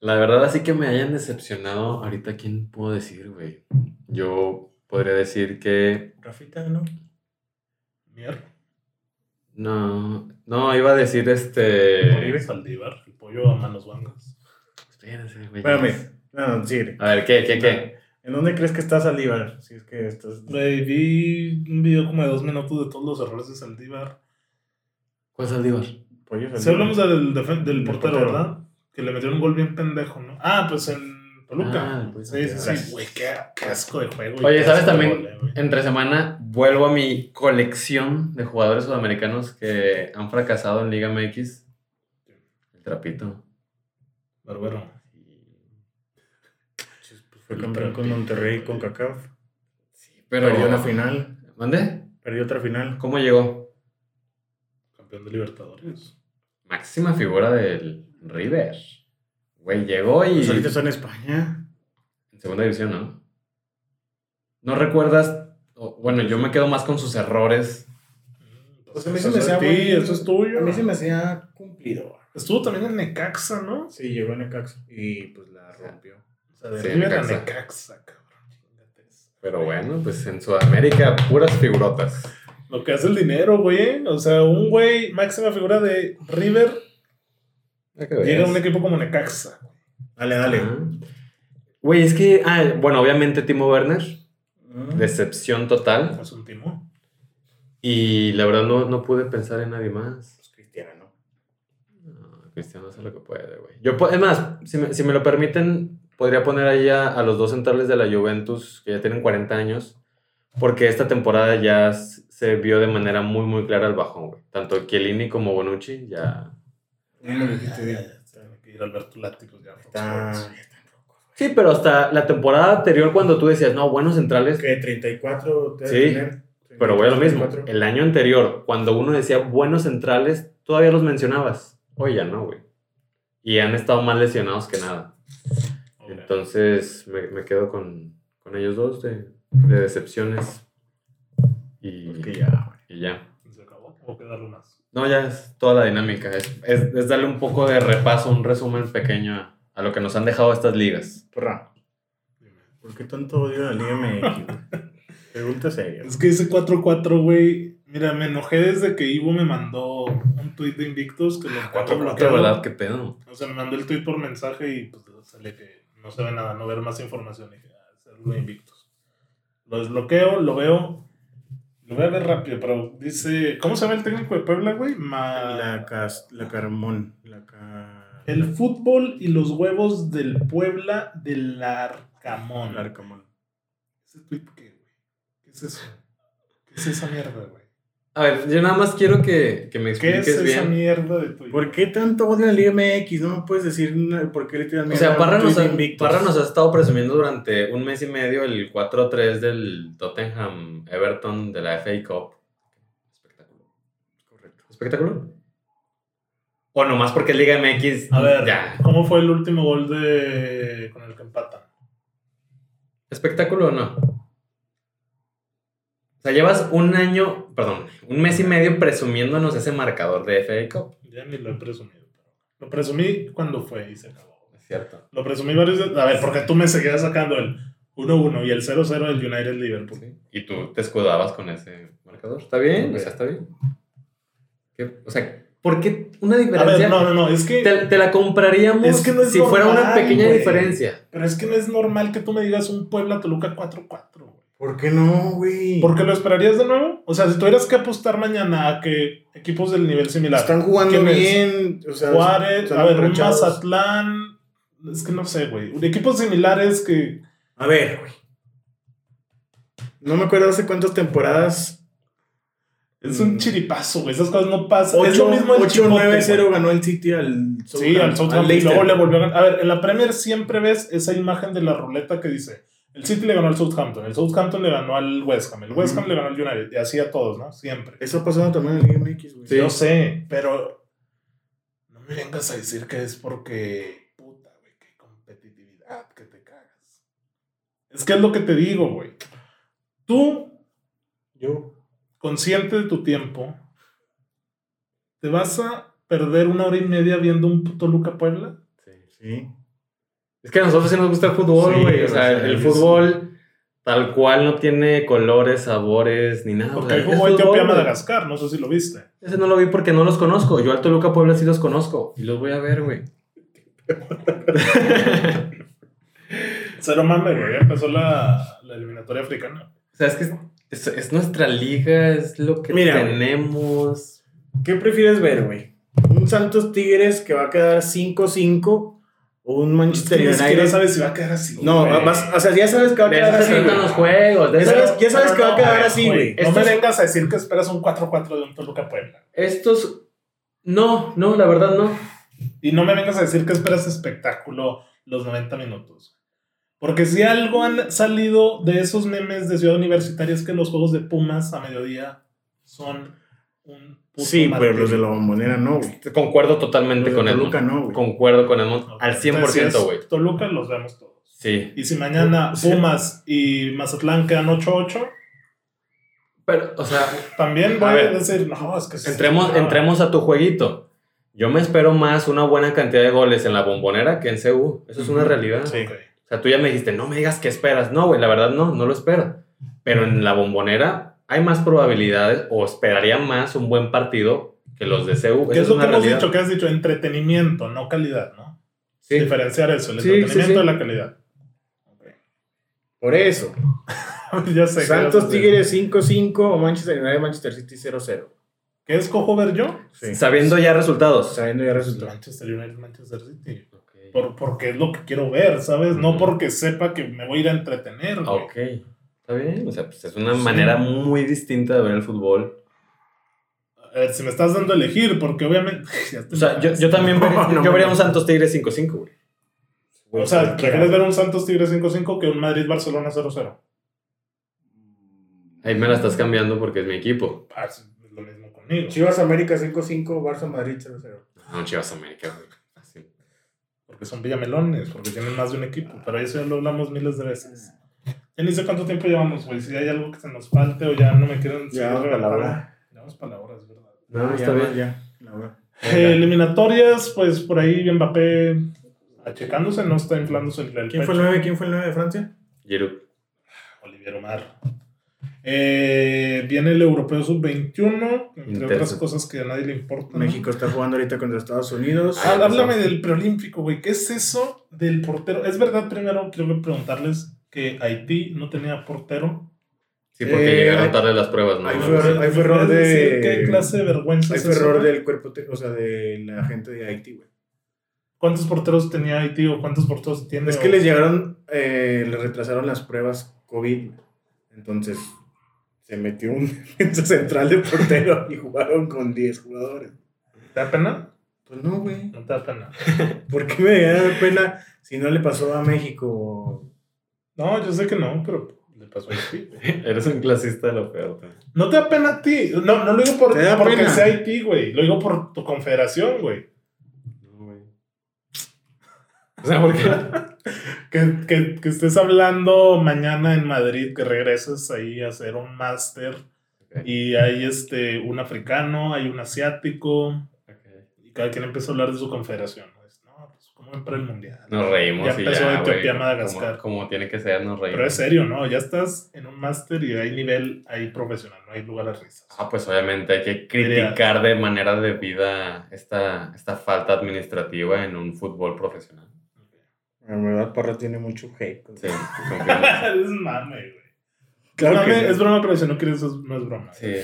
La verdad, así que me hayan decepcionado, ahorita, ¿quién puedo decir, güey? Yo podría decir que. Rafita, ¿no? Mier. No, no, iba a decir este. Oribe Saldívar. El pollo a manos vangas. Espérense, güey. Espérame. No, no, sigue. A ver, ¿qué, qué, qué? ¿En dónde crees que está Saldívar? Si es que estás... Güey, vi un video como de dos minutos de todos los errores de Saldívar. ¿Cuál es Saldívar? Pollo Si hablamos del, defen- del Del portero, portero. ¿verdad? Que le metieron un gol bien pendejo, ¿no? Ah, pues en Toluca. Ah, pues, sí, sí, sí. Güey, qué, qué asco de juego. Oye, ¿sabes también? Entre semana vuelvo a mi colección de jugadores sudamericanos que han fracasado en Liga MX. El trapito. Barbero. Pues fue campeón con Monterrey, con CACAF. Sí, pero. Perdió la final. ¿Mande? Perdió otra final. ¿Cómo llegó? Campeón de Libertadores. Máxima figura del River. Güey, llegó y. Pues ahorita está en España. En segunda división, ¿no? ¿No recuerdas? bueno, yo me quedo más con sus errores. Pues a mí eso se me hacía muy- eso es tuyo. A mí se me hacía cumplido. Estuvo también en Necaxa, ¿no? Sí, llegó en Necaxa y pues la rompió. O sea, de Sí, River a Necaxa. Necaxa, cabrón. Pero bueno, pues en Sudamérica, puras figurotas. Lo que hace el dinero, güey. O sea, un güey, máxima figura de River, llega a un equipo como Necaxa. Dale, dale. Güey, es que. Ah, bueno, obviamente Timo Werner. Mm. Decepción total. Es un timo. Y la verdad no, no pude pensar en nadie más. Pues Cristiano. No, Cristiano hace lo que puede, güey. Yo, es más, si me, si me lo permiten, podría poner ahí a, a los dos centrales de la Juventus, que ya tienen 40 años, porque esta temporada ya se vio de manera muy, muy clara el bajón, güey. Tanto Chiellini como Bonucci ya... Que. Sí, pero hasta la temporada anterior cuando tú decías, no, buenos centrales, ¿Qué? 34 debe Sí, tener? pero voy a lo mismo. 34. El año anterior, cuando uno decía buenos centrales, todavía los mencionabas. Hoy ya no, güey. Y han estado más lesionados que nada. Entonces me, me quedo con, con ellos dos de, de decepciones. Y, Porque ya, güey. y ya. Se acabó. O que darle más. No, ya es toda la dinámica. Es, es, es darle un poco de repaso, un resumen pequeño a, a lo que nos han dejado estas ligas. Porra, Dime. ¿por qué tanto odio a la Liga MX? [LAUGHS] Pregunta seria. Es que ese 4-4, güey. Mira, me enojé desde que Ivo me mandó un tweet de Invictus que lo encuentro Cuatro, bloqueado. ¿verdad? ¿Qué pedo? O sea, me mandó el tweet por mensaje y pues sale que no se ve nada, no ver más información. Dije, ah, Invictus. Lo desbloqueo, lo veo. Lo voy a ver rápido, pero dice. ¿Cómo se llama el técnico de Puebla, güey? Ma- La, cas, la Carmón. La ca... El fútbol y los huevos del Puebla del Arcamón. La Arcamón. ¿Ese tweet qué, güey? ¿Qué es eso? ¿Qué es esa mierda, güey? A ver, yo nada más quiero que, que me ¿Qué es expliques esa bien. mierda de tweet? ¿Por qué tanto odio a la Liga MX? No me puedes decir por qué le tiran O sea, Parra nos, ha, invictos. Parra nos ha estado presumiendo durante un mes y medio el 4-3 del Tottenham Everton de la FA Cup. Espectáculo. Correcto. ¿Espectáculo? O nomás porque es Liga MX. A ver, Ya. ¿cómo fue el último gol de con el que empatan? ¿Espectáculo o no? O sea, llevas un año, perdón, un mes y medio presumiéndonos ese marcador de FA Cup. Ya ni lo he presumido. Lo presumí cuando fue y se acabó. Es cierto. Lo presumí varios. A ver, porque tú me seguías sacando el 1-1 y el 0-0 del United Liverpool. Sí. Y tú te escudabas con ese marcador. ¿Está bien? O sea, está bien. ¿Qué? O sea, ¿por qué una A diferencia? ver, no, no, no, es que, te, te la compraríamos Es que no es si fuera una pequeña diferencia. pero es que no es normal que tú me digas un Puebla Toluca 4-4, güey. ¿Por qué no, güey? ¿Por qué lo esperarías de nuevo? O sea, si tuvieras que apostar mañana a que equipos del nivel similar, Están jugando ¿Quién es? bien. O sea, Juárez, a ver, un enrachados. Mazatlán, es que no sé, güey, equipos similares que A ver, güey. No me acuerdo hace cuántas temporadas. es un Mm. chiripazo, güey, esas cosas no pasan. es 8, lo mismo el chicote, 9-0 güey. ganó el City al Sí, al Southampton, y luego le volvió a ganar. A ver, en la Premier siempre ves esa imagen de la ruleta que dice, el City le ganó al Southampton, el Southampton le ganó al West Ham, el West Ham le ganó al United, y así a todos, ¿no? Siempre. Eso ha pasado también en el MX, güey. Sí. Yo sé, pero no me vengas a decir que es porque, puta, güey, qué competitividad, que te cagas. Es que es lo que te digo, güey. Tú, Yo. consciente de tu tiempo, ¿te vas a perder una hora y media viendo un puto Luca Puebla? Sí. Es que a nosotros sí nos gusta el fútbol, güey. o o sea, sea, el fútbol tal cual no tiene colores, sabores, ni nada. o Porque sea, ahí es jugó Etiopía. Madagascar, no sé si lo viste. Ese no lo vi porque no los conozco. Yo al Toluca Puebla sí los conozco. Y los voy a ver, güey. [LAUGHS] Cero mame, güey. ya Empezó la, la eliminatoria africana. O sea, es que es, es nuestra liga, es lo que Mira, tenemos. ¿Qué prefieres ver, güey? ¿Un Santos Tigres que va a quedar 5-5 o un Manchester Ni siquiera United? sabes si va a quedar así. No, vas- o sea, ya sabes que va a quedar así. los juegos. Ya sabes, ya sabes No, que va no, a quedar así, güey. No me vengas a decir que esperas un 4-4 de un Toluca Puebla. Estos. No, no, la verdad no. Y no me vengas a decir que esperas espectáculo los 90 minutos. Porque si algo han salido de esos memes de Ciudad Universitaria es que los juegos de Pumas a mediodía son un Sí, pero los de la bombonera no, güey. Concuerdo totalmente Los con Toluca Edmond. no, güey. Concuerdo con Edmond al entonces, 100%, si es güey. Toluca los vemos todos. Sí. Y si mañana Sí. Pumas y Mazatlán quedan 8-8, Pero, o sea, también voy A a, ver, decir, no, es que entremos, no. entremos a tu jueguito. Yo me espero más una buena cantidad de goles en la bombonera que en CU. Eso es una realidad. Sí. Ok. O sea, tú ya me dijiste, no me digas qué esperas. No, güey, la verdad no, no lo espero. Pero en la bombonera hay más probabilidades o esperaría más un buen partido que los de CU. ¿Qué es lo que una hemos realidad. dicho? ¿Qué has dicho? Entretenimiento, no calidad, ¿no? Sí. Diferenciar eso, el Sí, entretenimiento sí. de la calidad. Por eso. [LAUGHS] ya sé. ¿qué vas a Santos? Tigres 5-5 o Manchester United Manchester City 0-0. ¿Qué escojo ver yo? Sí. Sabiendo ya resultados. Sabiendo ya resultados. Manchester United, Manchester City. Por, porque es lo que quiero ver, ¿sabes? No porque sepa que me voy a ir a entretener, güey. Ok. Está bien. O sea, pues es una Sí. manera muy distinta de ver el fútbol. A ver, si me estás dando a elegir, porque obviamente. [LAUGHS] O sea, yo, yo también [LAUGHS] vería, No, no, yo vería no. un Santos Tigres 5-5, güey. O sea, ¿prefieres ver un Santos Tigres 5-5 que un Madrid-Barcelona 0-0? Ahí me la estás cambiando porque es mi equipo. Ah, es lo mismo conmigo. Chivas América 5-5, Barça Madrid 0-0. No, Chivas América, güey. Así. Porque son villamelones, porque tienen más de un equipo. Pero eso ya lo hablamos miles de veces. Ya ni sé cuánto tiempo llevamos, güey. Si hay algo que se nos falte o ya no me quieren Ya, hora. Llevamos para la hora, es verdad. No, está bien. Ya, la hora. Eh, eliminatorias, pues por ahí Mbappé achecándose, no está inflándose el, el ¿Quién fue el pecho. 9? ¿Quién fue el 9 de Francia? Giroud. Olivier Omar. Eh, viene el Europeo Sub-21, entre otras cosas que a nadie le importan. México está jugando ahorita contra Estados Unidos. Ah, háblame del preolímpico, güey. ¿Qué es eso del portero? Es verdad, primero quiero preguntarles que Haití no tenía portero. Sí, porque Eh, llegaron tarde las pruebas, ¿no? ahí fue- ahí fue error decir, de- ¿Qué clase de vergüenza Ahí es fue eso, error del cuerpo, o sea, de la gente de Haití, güey. ¿Cuántos porteros tenía Haití o cuántos porteros tiene? Es que o- les llegaron, eh, les retrasaron las pruebas COVID. Entonces, se metió un [LAUGHS] defensa central de portero y jugaron con 10 jugadores. ¿Te da pena? Pues no, güey. No te da pena. [LAUGHS] ¿Por qué me da pena si no le pasó a México? No, yo sé que no, pero le pasó a Haití. [LAUGHS] Eres un clasista de lo peor. güey. No te da pena a ti. No, no lo digo por, porque pena. sea Haití, güey. Lo digo por tu confederación, güey. No, güey. O sea, porque [LAUGHS] Que, que, que estés hablando mañana en Madrid, que regreses ahí a hacer un máster y hay este, un africano, hay un asiático y cada quien empieza a hablar de su confederación. ¿No? Es, no, pues, ¿cómo no ven para el mundial. Nos reímos Ya y empezó ya, Etiopía, güey, Madagascar. Como, como tiene que ser, nos reímos. Pero es serio, ¿no? Ya estás en un máster y hay nivel ahí profesional, no hay lugar a risas. Ah, pues obviamente hay que criticar de manera debida esta, esta falta administrativa en un fútbol profesional. En verdad, Parra tiene mucho hate. Sí, [LAUGHS] es mame, güey. Claro Mame, que es broma, pero si no quieres, es- no es broma. Sí.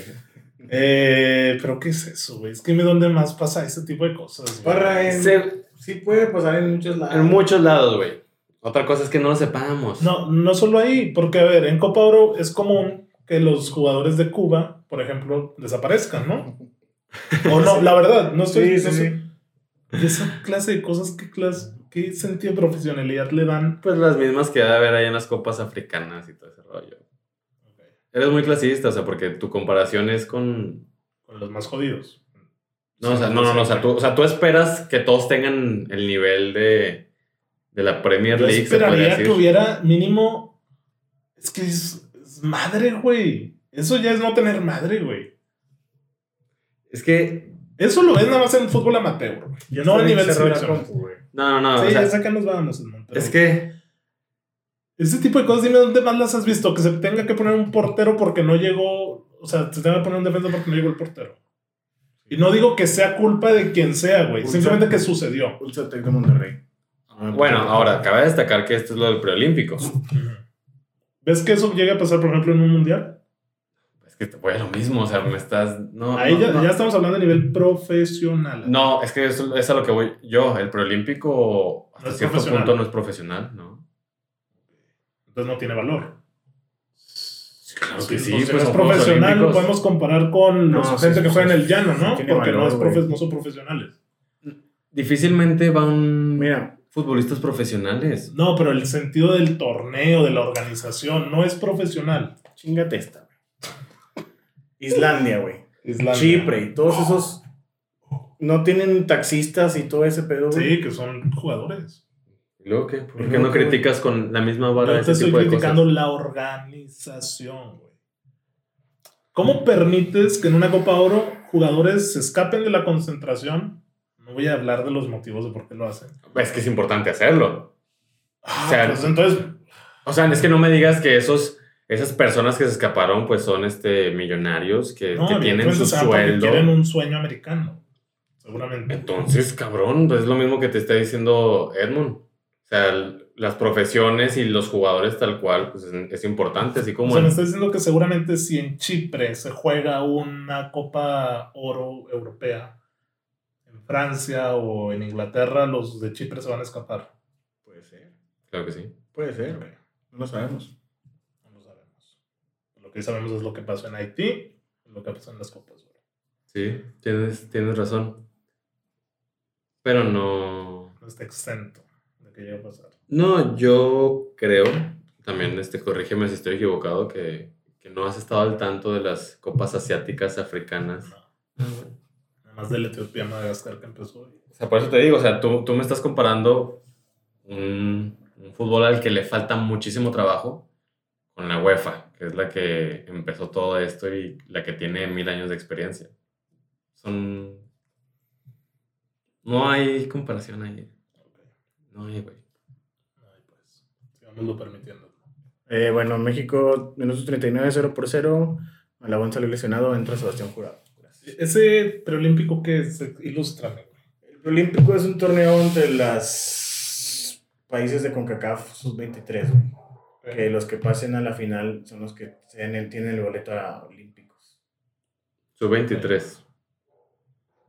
Eh, pero ¿qué es eso, güey? Es que dime dónde más pasa ese tipo de cosas. Parra en- Se- sí puede pasar en muchos lados. en muchos lados, güey. Otra cosa es que no lo sepamos. No, no solo ahí, porque a ver, en Copa Oro es común que los jugadores de Cuba, por ejemplo, desaparezcan, ¿no? [LAUGHS] O no, la verdad, no estoy. Sí, sí, no esa clase de cosas, ¿qué, clase, ¿qué sentido de profesionalidad le dan? Pues las mismas que debe haber ahí en las copas africanas y todo ese rollo. Eres muy clasista, o sea, porque tu comparación es con... Con los más jodidos. No, o sea, no, no, no, o sea, tú, o sea, tú esperas que todos tengan el nivel de, de la Premier Yo League, se esperaría decir. que hubiera mínimo. Es que es, es madre, güey. Eso ya es no tener madre, güey. Es que... Eso lo ves nada más en fútbol amateur, güey. No a nivel compu, güey. No, no, no, Sí, o sea, ya acá nos vamos, Edmond, pero- es que... Ese tipo de cosas, dime dónde más las has visto. Que se tenga que poner un portero porque no llegó. O sea, se tenga que poner un defensa porque no llegó el portero. Y no digo que sea culpa de quien sea, güey. Simplemente que sucedió. Ultratec de Monterrey. Ah, Bueno, pues, ahora, cabe destacar que esto es lo del preolímpico. [LAUGHS] ¿Ves que eso llega a pasar, por ejemplo, en un mundial? Es que te voy a lo mismo, o sea, me estás... No, Ahí no, ya, no. ya estamos hablando a nivel profesional. No, es que eso es a lo que voy yo. El preolímpico hasta cierto punto no es profesional, ¿no? Entonces no tiene valor. Claro que sí, pues, pues es profesional, lo podemos comparar con No, los sí, gente sí, que sí, juega en el llano, ¿no? Porque no, es profe- güey. no son profesionales. Difícilmente van Mira, futbolistas profesionales. No, pero el sentido del torneo, de la organización, no es profesional. chingate esta, güey. Islandia, güey. Islandia. Chipre y todos esos. No tienen taxistas y todo ese pedo, güey. Sí, que son jugadores. ¿Y luego qué? ¿Por qué no criticas con la misma vara Yo te estoy tipo de criticando cosas? la organización, güey. ¿Cómo permites que en una Copa Oro jugadores se escapen de la concentración? No voy a hablar de los motivos de por qué lo hacen. Es que es importante hacerlo. Ah, O sea, pues entonces, O sea, es que no me digas que esos, esas personas que se escaparon pues son este, millonarios que, no, que tienen su se van porque sueldo. quieren un sueño americano. Seguramente. Entonces, cabrón, pues es lo mismo que te está diciendo Edmund. O sea, el- las profesiones y los jugadores tal cual, pues es, es importante, así O como... sea, me está diciendo que seguramente si en Chipre se juega una Copa Oro Europea, en Francia o en Inglaterra, los de Chipre se van a escapar. Puede ser. Claro que sí. Puede ser, güey. No lo sabemos. No lo sabemos. Lo que sabemos es lo que pasó en Haití y lo que pasó en las Copas Oro. Sí, tienes, tienes razón. Pero no... No está exento que a pasar. No, yo creo, también este, corrígeme si estoy equivocado, que, que no has estado al tanto de las copas asiáticas, africanas. No. Nada más del Etiopía Madagascar que empezó hoy. O sea, por eso te digo, o sea, tú, tú me estás comparando un, un fútbol al que le falta muchísimo trabajo con la UEFA, que es la que empezó todo esto y la que tiene mil años de experiencia. Son... No hay comparación ahí. No hay, güey. Ay, pues, sigámoslo permitiendo. Eh, bueno, México, minutos 39, 0 por 0. Malagón salió lesionado, entra Sebastián Jurado. Gracias. Ese preolímpico que es, ilustrame, güey. El Olímpico es un torneo entre los países de CONCACAF sub-23, güey. Que los que pasen a la final son los que tienen, tienen el boleto a Olímpicos. Sub 23.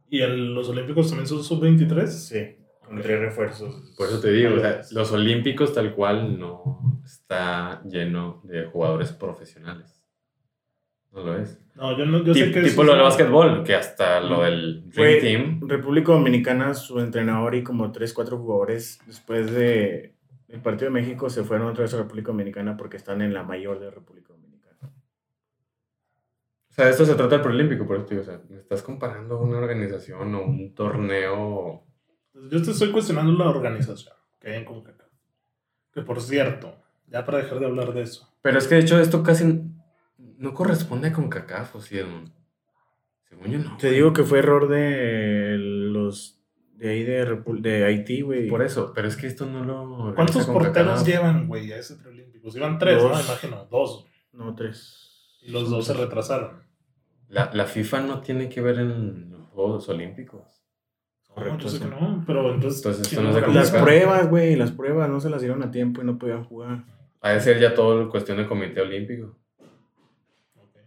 ¿Y el- los olímpicos también son sub-23? Sí, con tres refuerzos. Por eso te digo, o sea, los olímpicos tal cual no está lleno de jugadores profesionales. No lo es. No, yo, no, yo sé que tipo lo del básquetbol, que hasta lo del Dream Team. República Dominicana, su entrenador y como 3, 4 jugadores, después de el partido de México, se fueron otra vez a República Dominicana porque están en la mayor de República Dominicana. O sea, esto se trata del preolímpico, por eso te digo, o sea, me estás comparando una organización o un torneo. Yo te estoy cuestionando la organización que hay en CONCACAF. Que por cierto, ya para dejar de hablar de eso. Pero es que de hecho esto casi no corresponde con CACAF, ¿o sí, Edmund? Según yo no. Te digo que fue error de los De ahí de, de Haití, güey. Por eso, pero es que esto no lo. ¿Cuántos CONCACAF. porteros llevan, güey, a ese preolímpicos? Iban tres, ¿no? Imagino, dos. No, tres. Y los dos se retrasaron. La, la FIFA no tiene que ver en los Juegos Olímpicos. No, sé que no, pero entonces. Entonces, no no. Las pruebas, güey, las pruebas no se las dieron a tiempo y no podían jugar. Ha de ser ya todo cuestión del Comité Olímpico. Ok.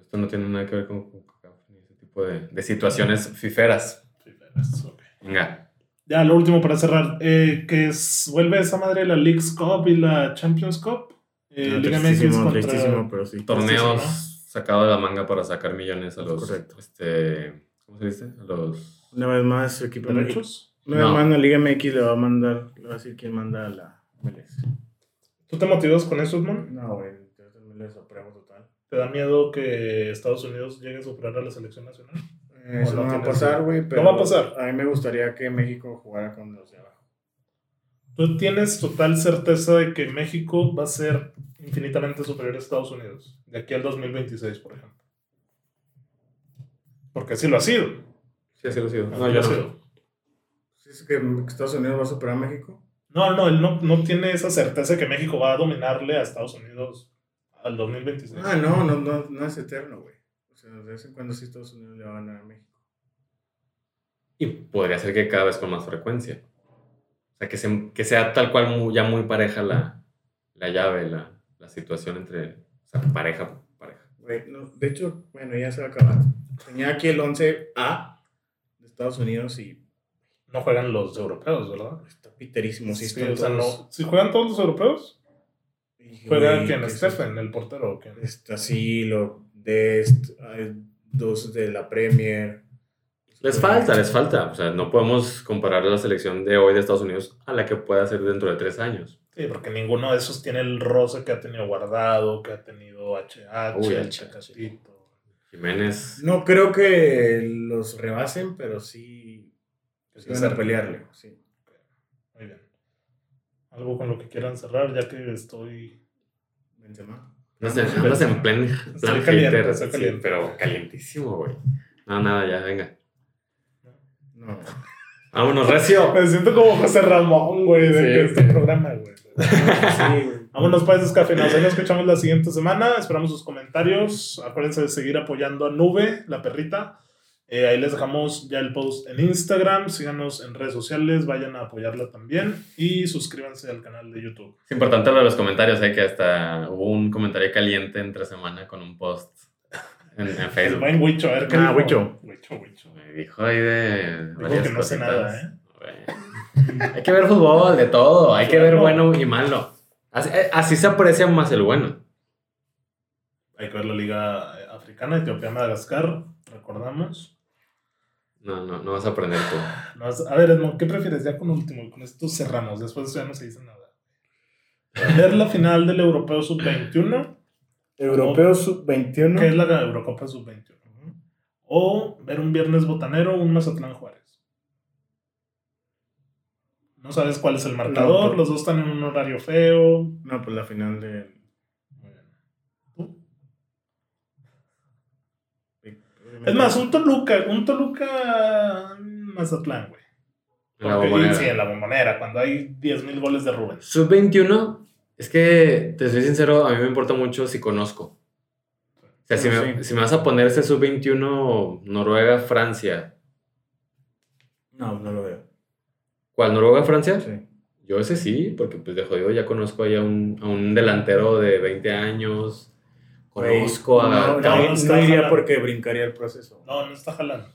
Esto no tiene nada que ver con CONCACAF ni ese tipo de, de situaciones fiferas. Es- ok. Venga. Ya, lo último para cerrar. eh, que es, vuelve esa madre la Leagues Cup y la Champions Cup. Eh, Ah, Liga MX tristísimo, contra. pero sí. Torneos Sí, sacados de la manga para sacar millones a los. Correcto. Este, ¿Cómo se dice? A los. Una vez más, su equipo ¿Derechos? Una vez No. más, la Liga MX le va a mandar, le va a decir quién manda a la MLS. ¿Tú te motivas con eso, Edmond? No, güey, entonces MLS apruebo total. ¿Te da miedo que Estados Unidos llegue a superar a la selección nacional? Eh, Eso no no, va a pasar, güey, pero va a pasar. A mí me gustaría que México jugara con los de abajo. ¿Tú tienes total certeza de que México va a ser infinitamente superior a Estados Unidos de aquí al 2026, por ejemplo? Porque así lo ha sido. Sí, así lo ha sido. Así No, yo ha no. sido. ¿Sí que Estados Unidos va a superar a México? No, no, él no, no tiene esa certeza que México va a dominarle a Estados Unidos al 2026. Ah, no, no, no, no es eterno, güey. O sea, de vez en cuando sí Estados Unidos le va a ganar a México. Y podría ser que cada vez con más frecuencia. O sea, que, se- que sea tal cual mu- ya muy pareja la, la llave, la, la situación entre. O sea, pareja, pareja. Güey, no, de hecho, bueno, ya se va a acabar. Tenía aquí el 11A de Estados Unidos y No juegan los europeos, ¿verdad? está piterísimo. Sí, Sí, están o sea, todos- no. Si juegan todos los europeos, juega quien Stephen, el portero. quién? Está así, lo de dos de la Premier. Les falta, les falta. O sea, no podemos comparar la selección de hoy de Estados Unidos a la que pueda ser dentro de tres años. Sí, porque ninguno de esos tiene el roce que ha tenido Guardado, que ha tenido HH, Uy, el. Chacatito. Jiménez. No creo que los rebasen, pero sí, Que sí se van a pelearle. Sí. Muy bien. Algo con lo que quieran cerrar, ya que estoy. Benzema. No sé, andas en plan, Estoy plan caliente, hater, estoy sí, caliente. pero calientísimo, güey. No, nada, ya, venga. No. Vámonos, Recio. Me siento como José Ramón, güey, de Sí, que este sí. programa, güey. Sí, güey. Vámonos, pues, descafeinados. Ahí nos escuchamos la siguiente semana. Esperamos sus comentarios. Acuérdense de seguir apoyando a Nube, la perrita. Eh, ahí les dejamos ya el post en Instagram. Síganos en redes sociales. Vayan a apoyarla también. Y suscríbanse al canal de YouTube. Es importante lo de los comentarios, eh, que hasta hubo un comentario caliente entre semana con un post en, Facebook. Huicho, a ver qué Ah, dijo. Huicho. Huicho, Huicho. Me dijo ahí de Dijo que no sé nada, ¿eh? Hay que ver fútbol, de todo. Hay que ver bueno y malo. Así, eh, así se aprecia más el bueno. Hay que ver la Liga eh, Africana, Etiopía, Madagascar. Recordamos. No, no, no vas a aprender tú. No, a ver, Edmond, ¿qué prefieres? Ya con último, con esto cerramos. Después de eso ya no se dice nada. Ver la final del Europeo Sub-21, Europeo sub-21. que es la Eurocopa Sub-21. O ver un Viernes Botanero, un Mazatlán Juárez. No sabes cuál es el marcador, No, los dos están en un horario feo. No, pues la final de. Es más, un Toluca, un Toluca Mazatlán, güey. La bombonera. Sí, en la bombonera, cuando hay 10.000 goles de Rubén. Sub-21, es que, te soy sincero, a mí me importa mucho si conozco. O sea, si, me, sí. si me vas a poner ese Sub-21 Noruega, Francia. No, no lo veo. ¿Cuál? ¿Noruega, Francia? Sí. Yo ese sí, porque pues de jodido ya conozco ahí a un, a un delantero de 20 años. Conozco a... No, no, no, iría porque brincaría el proceso. No, no está Jalán.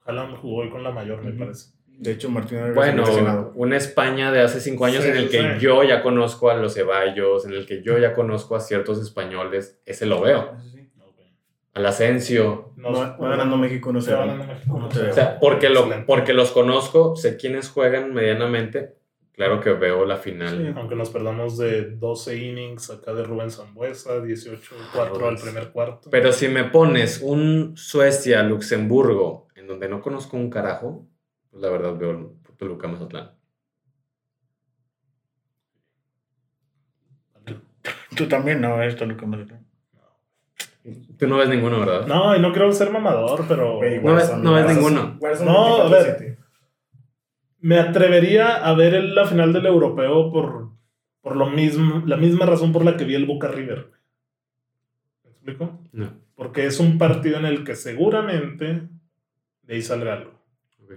Jalán jugó hoy con la mayor, me parece. De hecho, Martín Bueno, una España de hace cinco años Sí, en el que sí. yo ya conozco a los Ceballos, en el que yo ya conozco a ciertos españoles, ese lo veo. Al Asensio. Nos- Va, va ganando México, no Se va ganando México. No no te sé. veo. O sea, porque, lo, porque los conozco, sé quiénes juegan medianamente. Claro que veo la final. Sí. Aunque nos perdamos de 12 innings acá de Rubén Zambuesa, 18-4 al primer cuarto. Pero si me pones un Suecia-Luxemburgo en donde no conozco un carajo, pues la verdad veo el Toluca Mazatlán. Tú también no, esto es lo que me Tú no ves ninguno, ¿verdad? No, y no quiero ser mamador, pero. No ves- no ninguno. No, a ver. 24/7. me atrevería a ver la final del europeo por, por lo mismo, la misma razón por la que vi el Boca River. ¿Me explico? No. Porque es un partido en el que seguramente de ahí saldrá algo. Ok.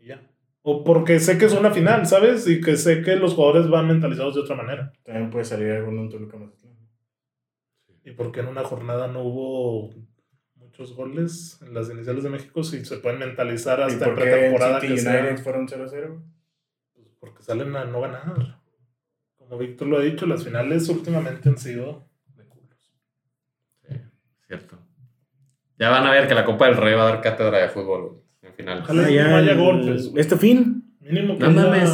Y ya. O porque sé que es una final, ¿sabes? Y que sé que los jugadores van mentalizados de otra manera. También puede salir alguno en Toluca Mazatlán. Y porque en una jornada no hubo muchos goles en las iniciales de México, si se pueden mentalizar ¿Y hasta en por qué pretemporada City que sea. Fueron 0-0? Pues porque salen a no ganar. Como Víctor lo ha dicho, las finales últimamente han sido de culos. Sí, cierto. Ya van a ver que la Copa del Rey va a dar cátedra de fútbol, en final. Ojalá Ah, ya no haya golpes. Este fin, Mínimo que No haya- mames.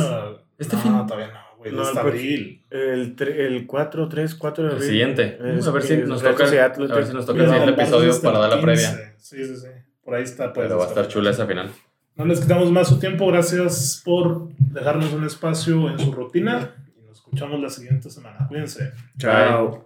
Este no, fin. todavía no, güey. No, hasta abril. el, el 4, 3, 4 de El abril. siguiente. Es- a ver si nos toca, a ver si nos toca el siguiente episodio para el dar la previa. 15. Sí, sí, sí. Por ahí está. pues, Pero va a estar chula esa final. No les quitamos más su tiempo. Gracias por dejarnos un espacio en su rutina. Y nos escuchamos la siguiente semana. Cuídense. Chao.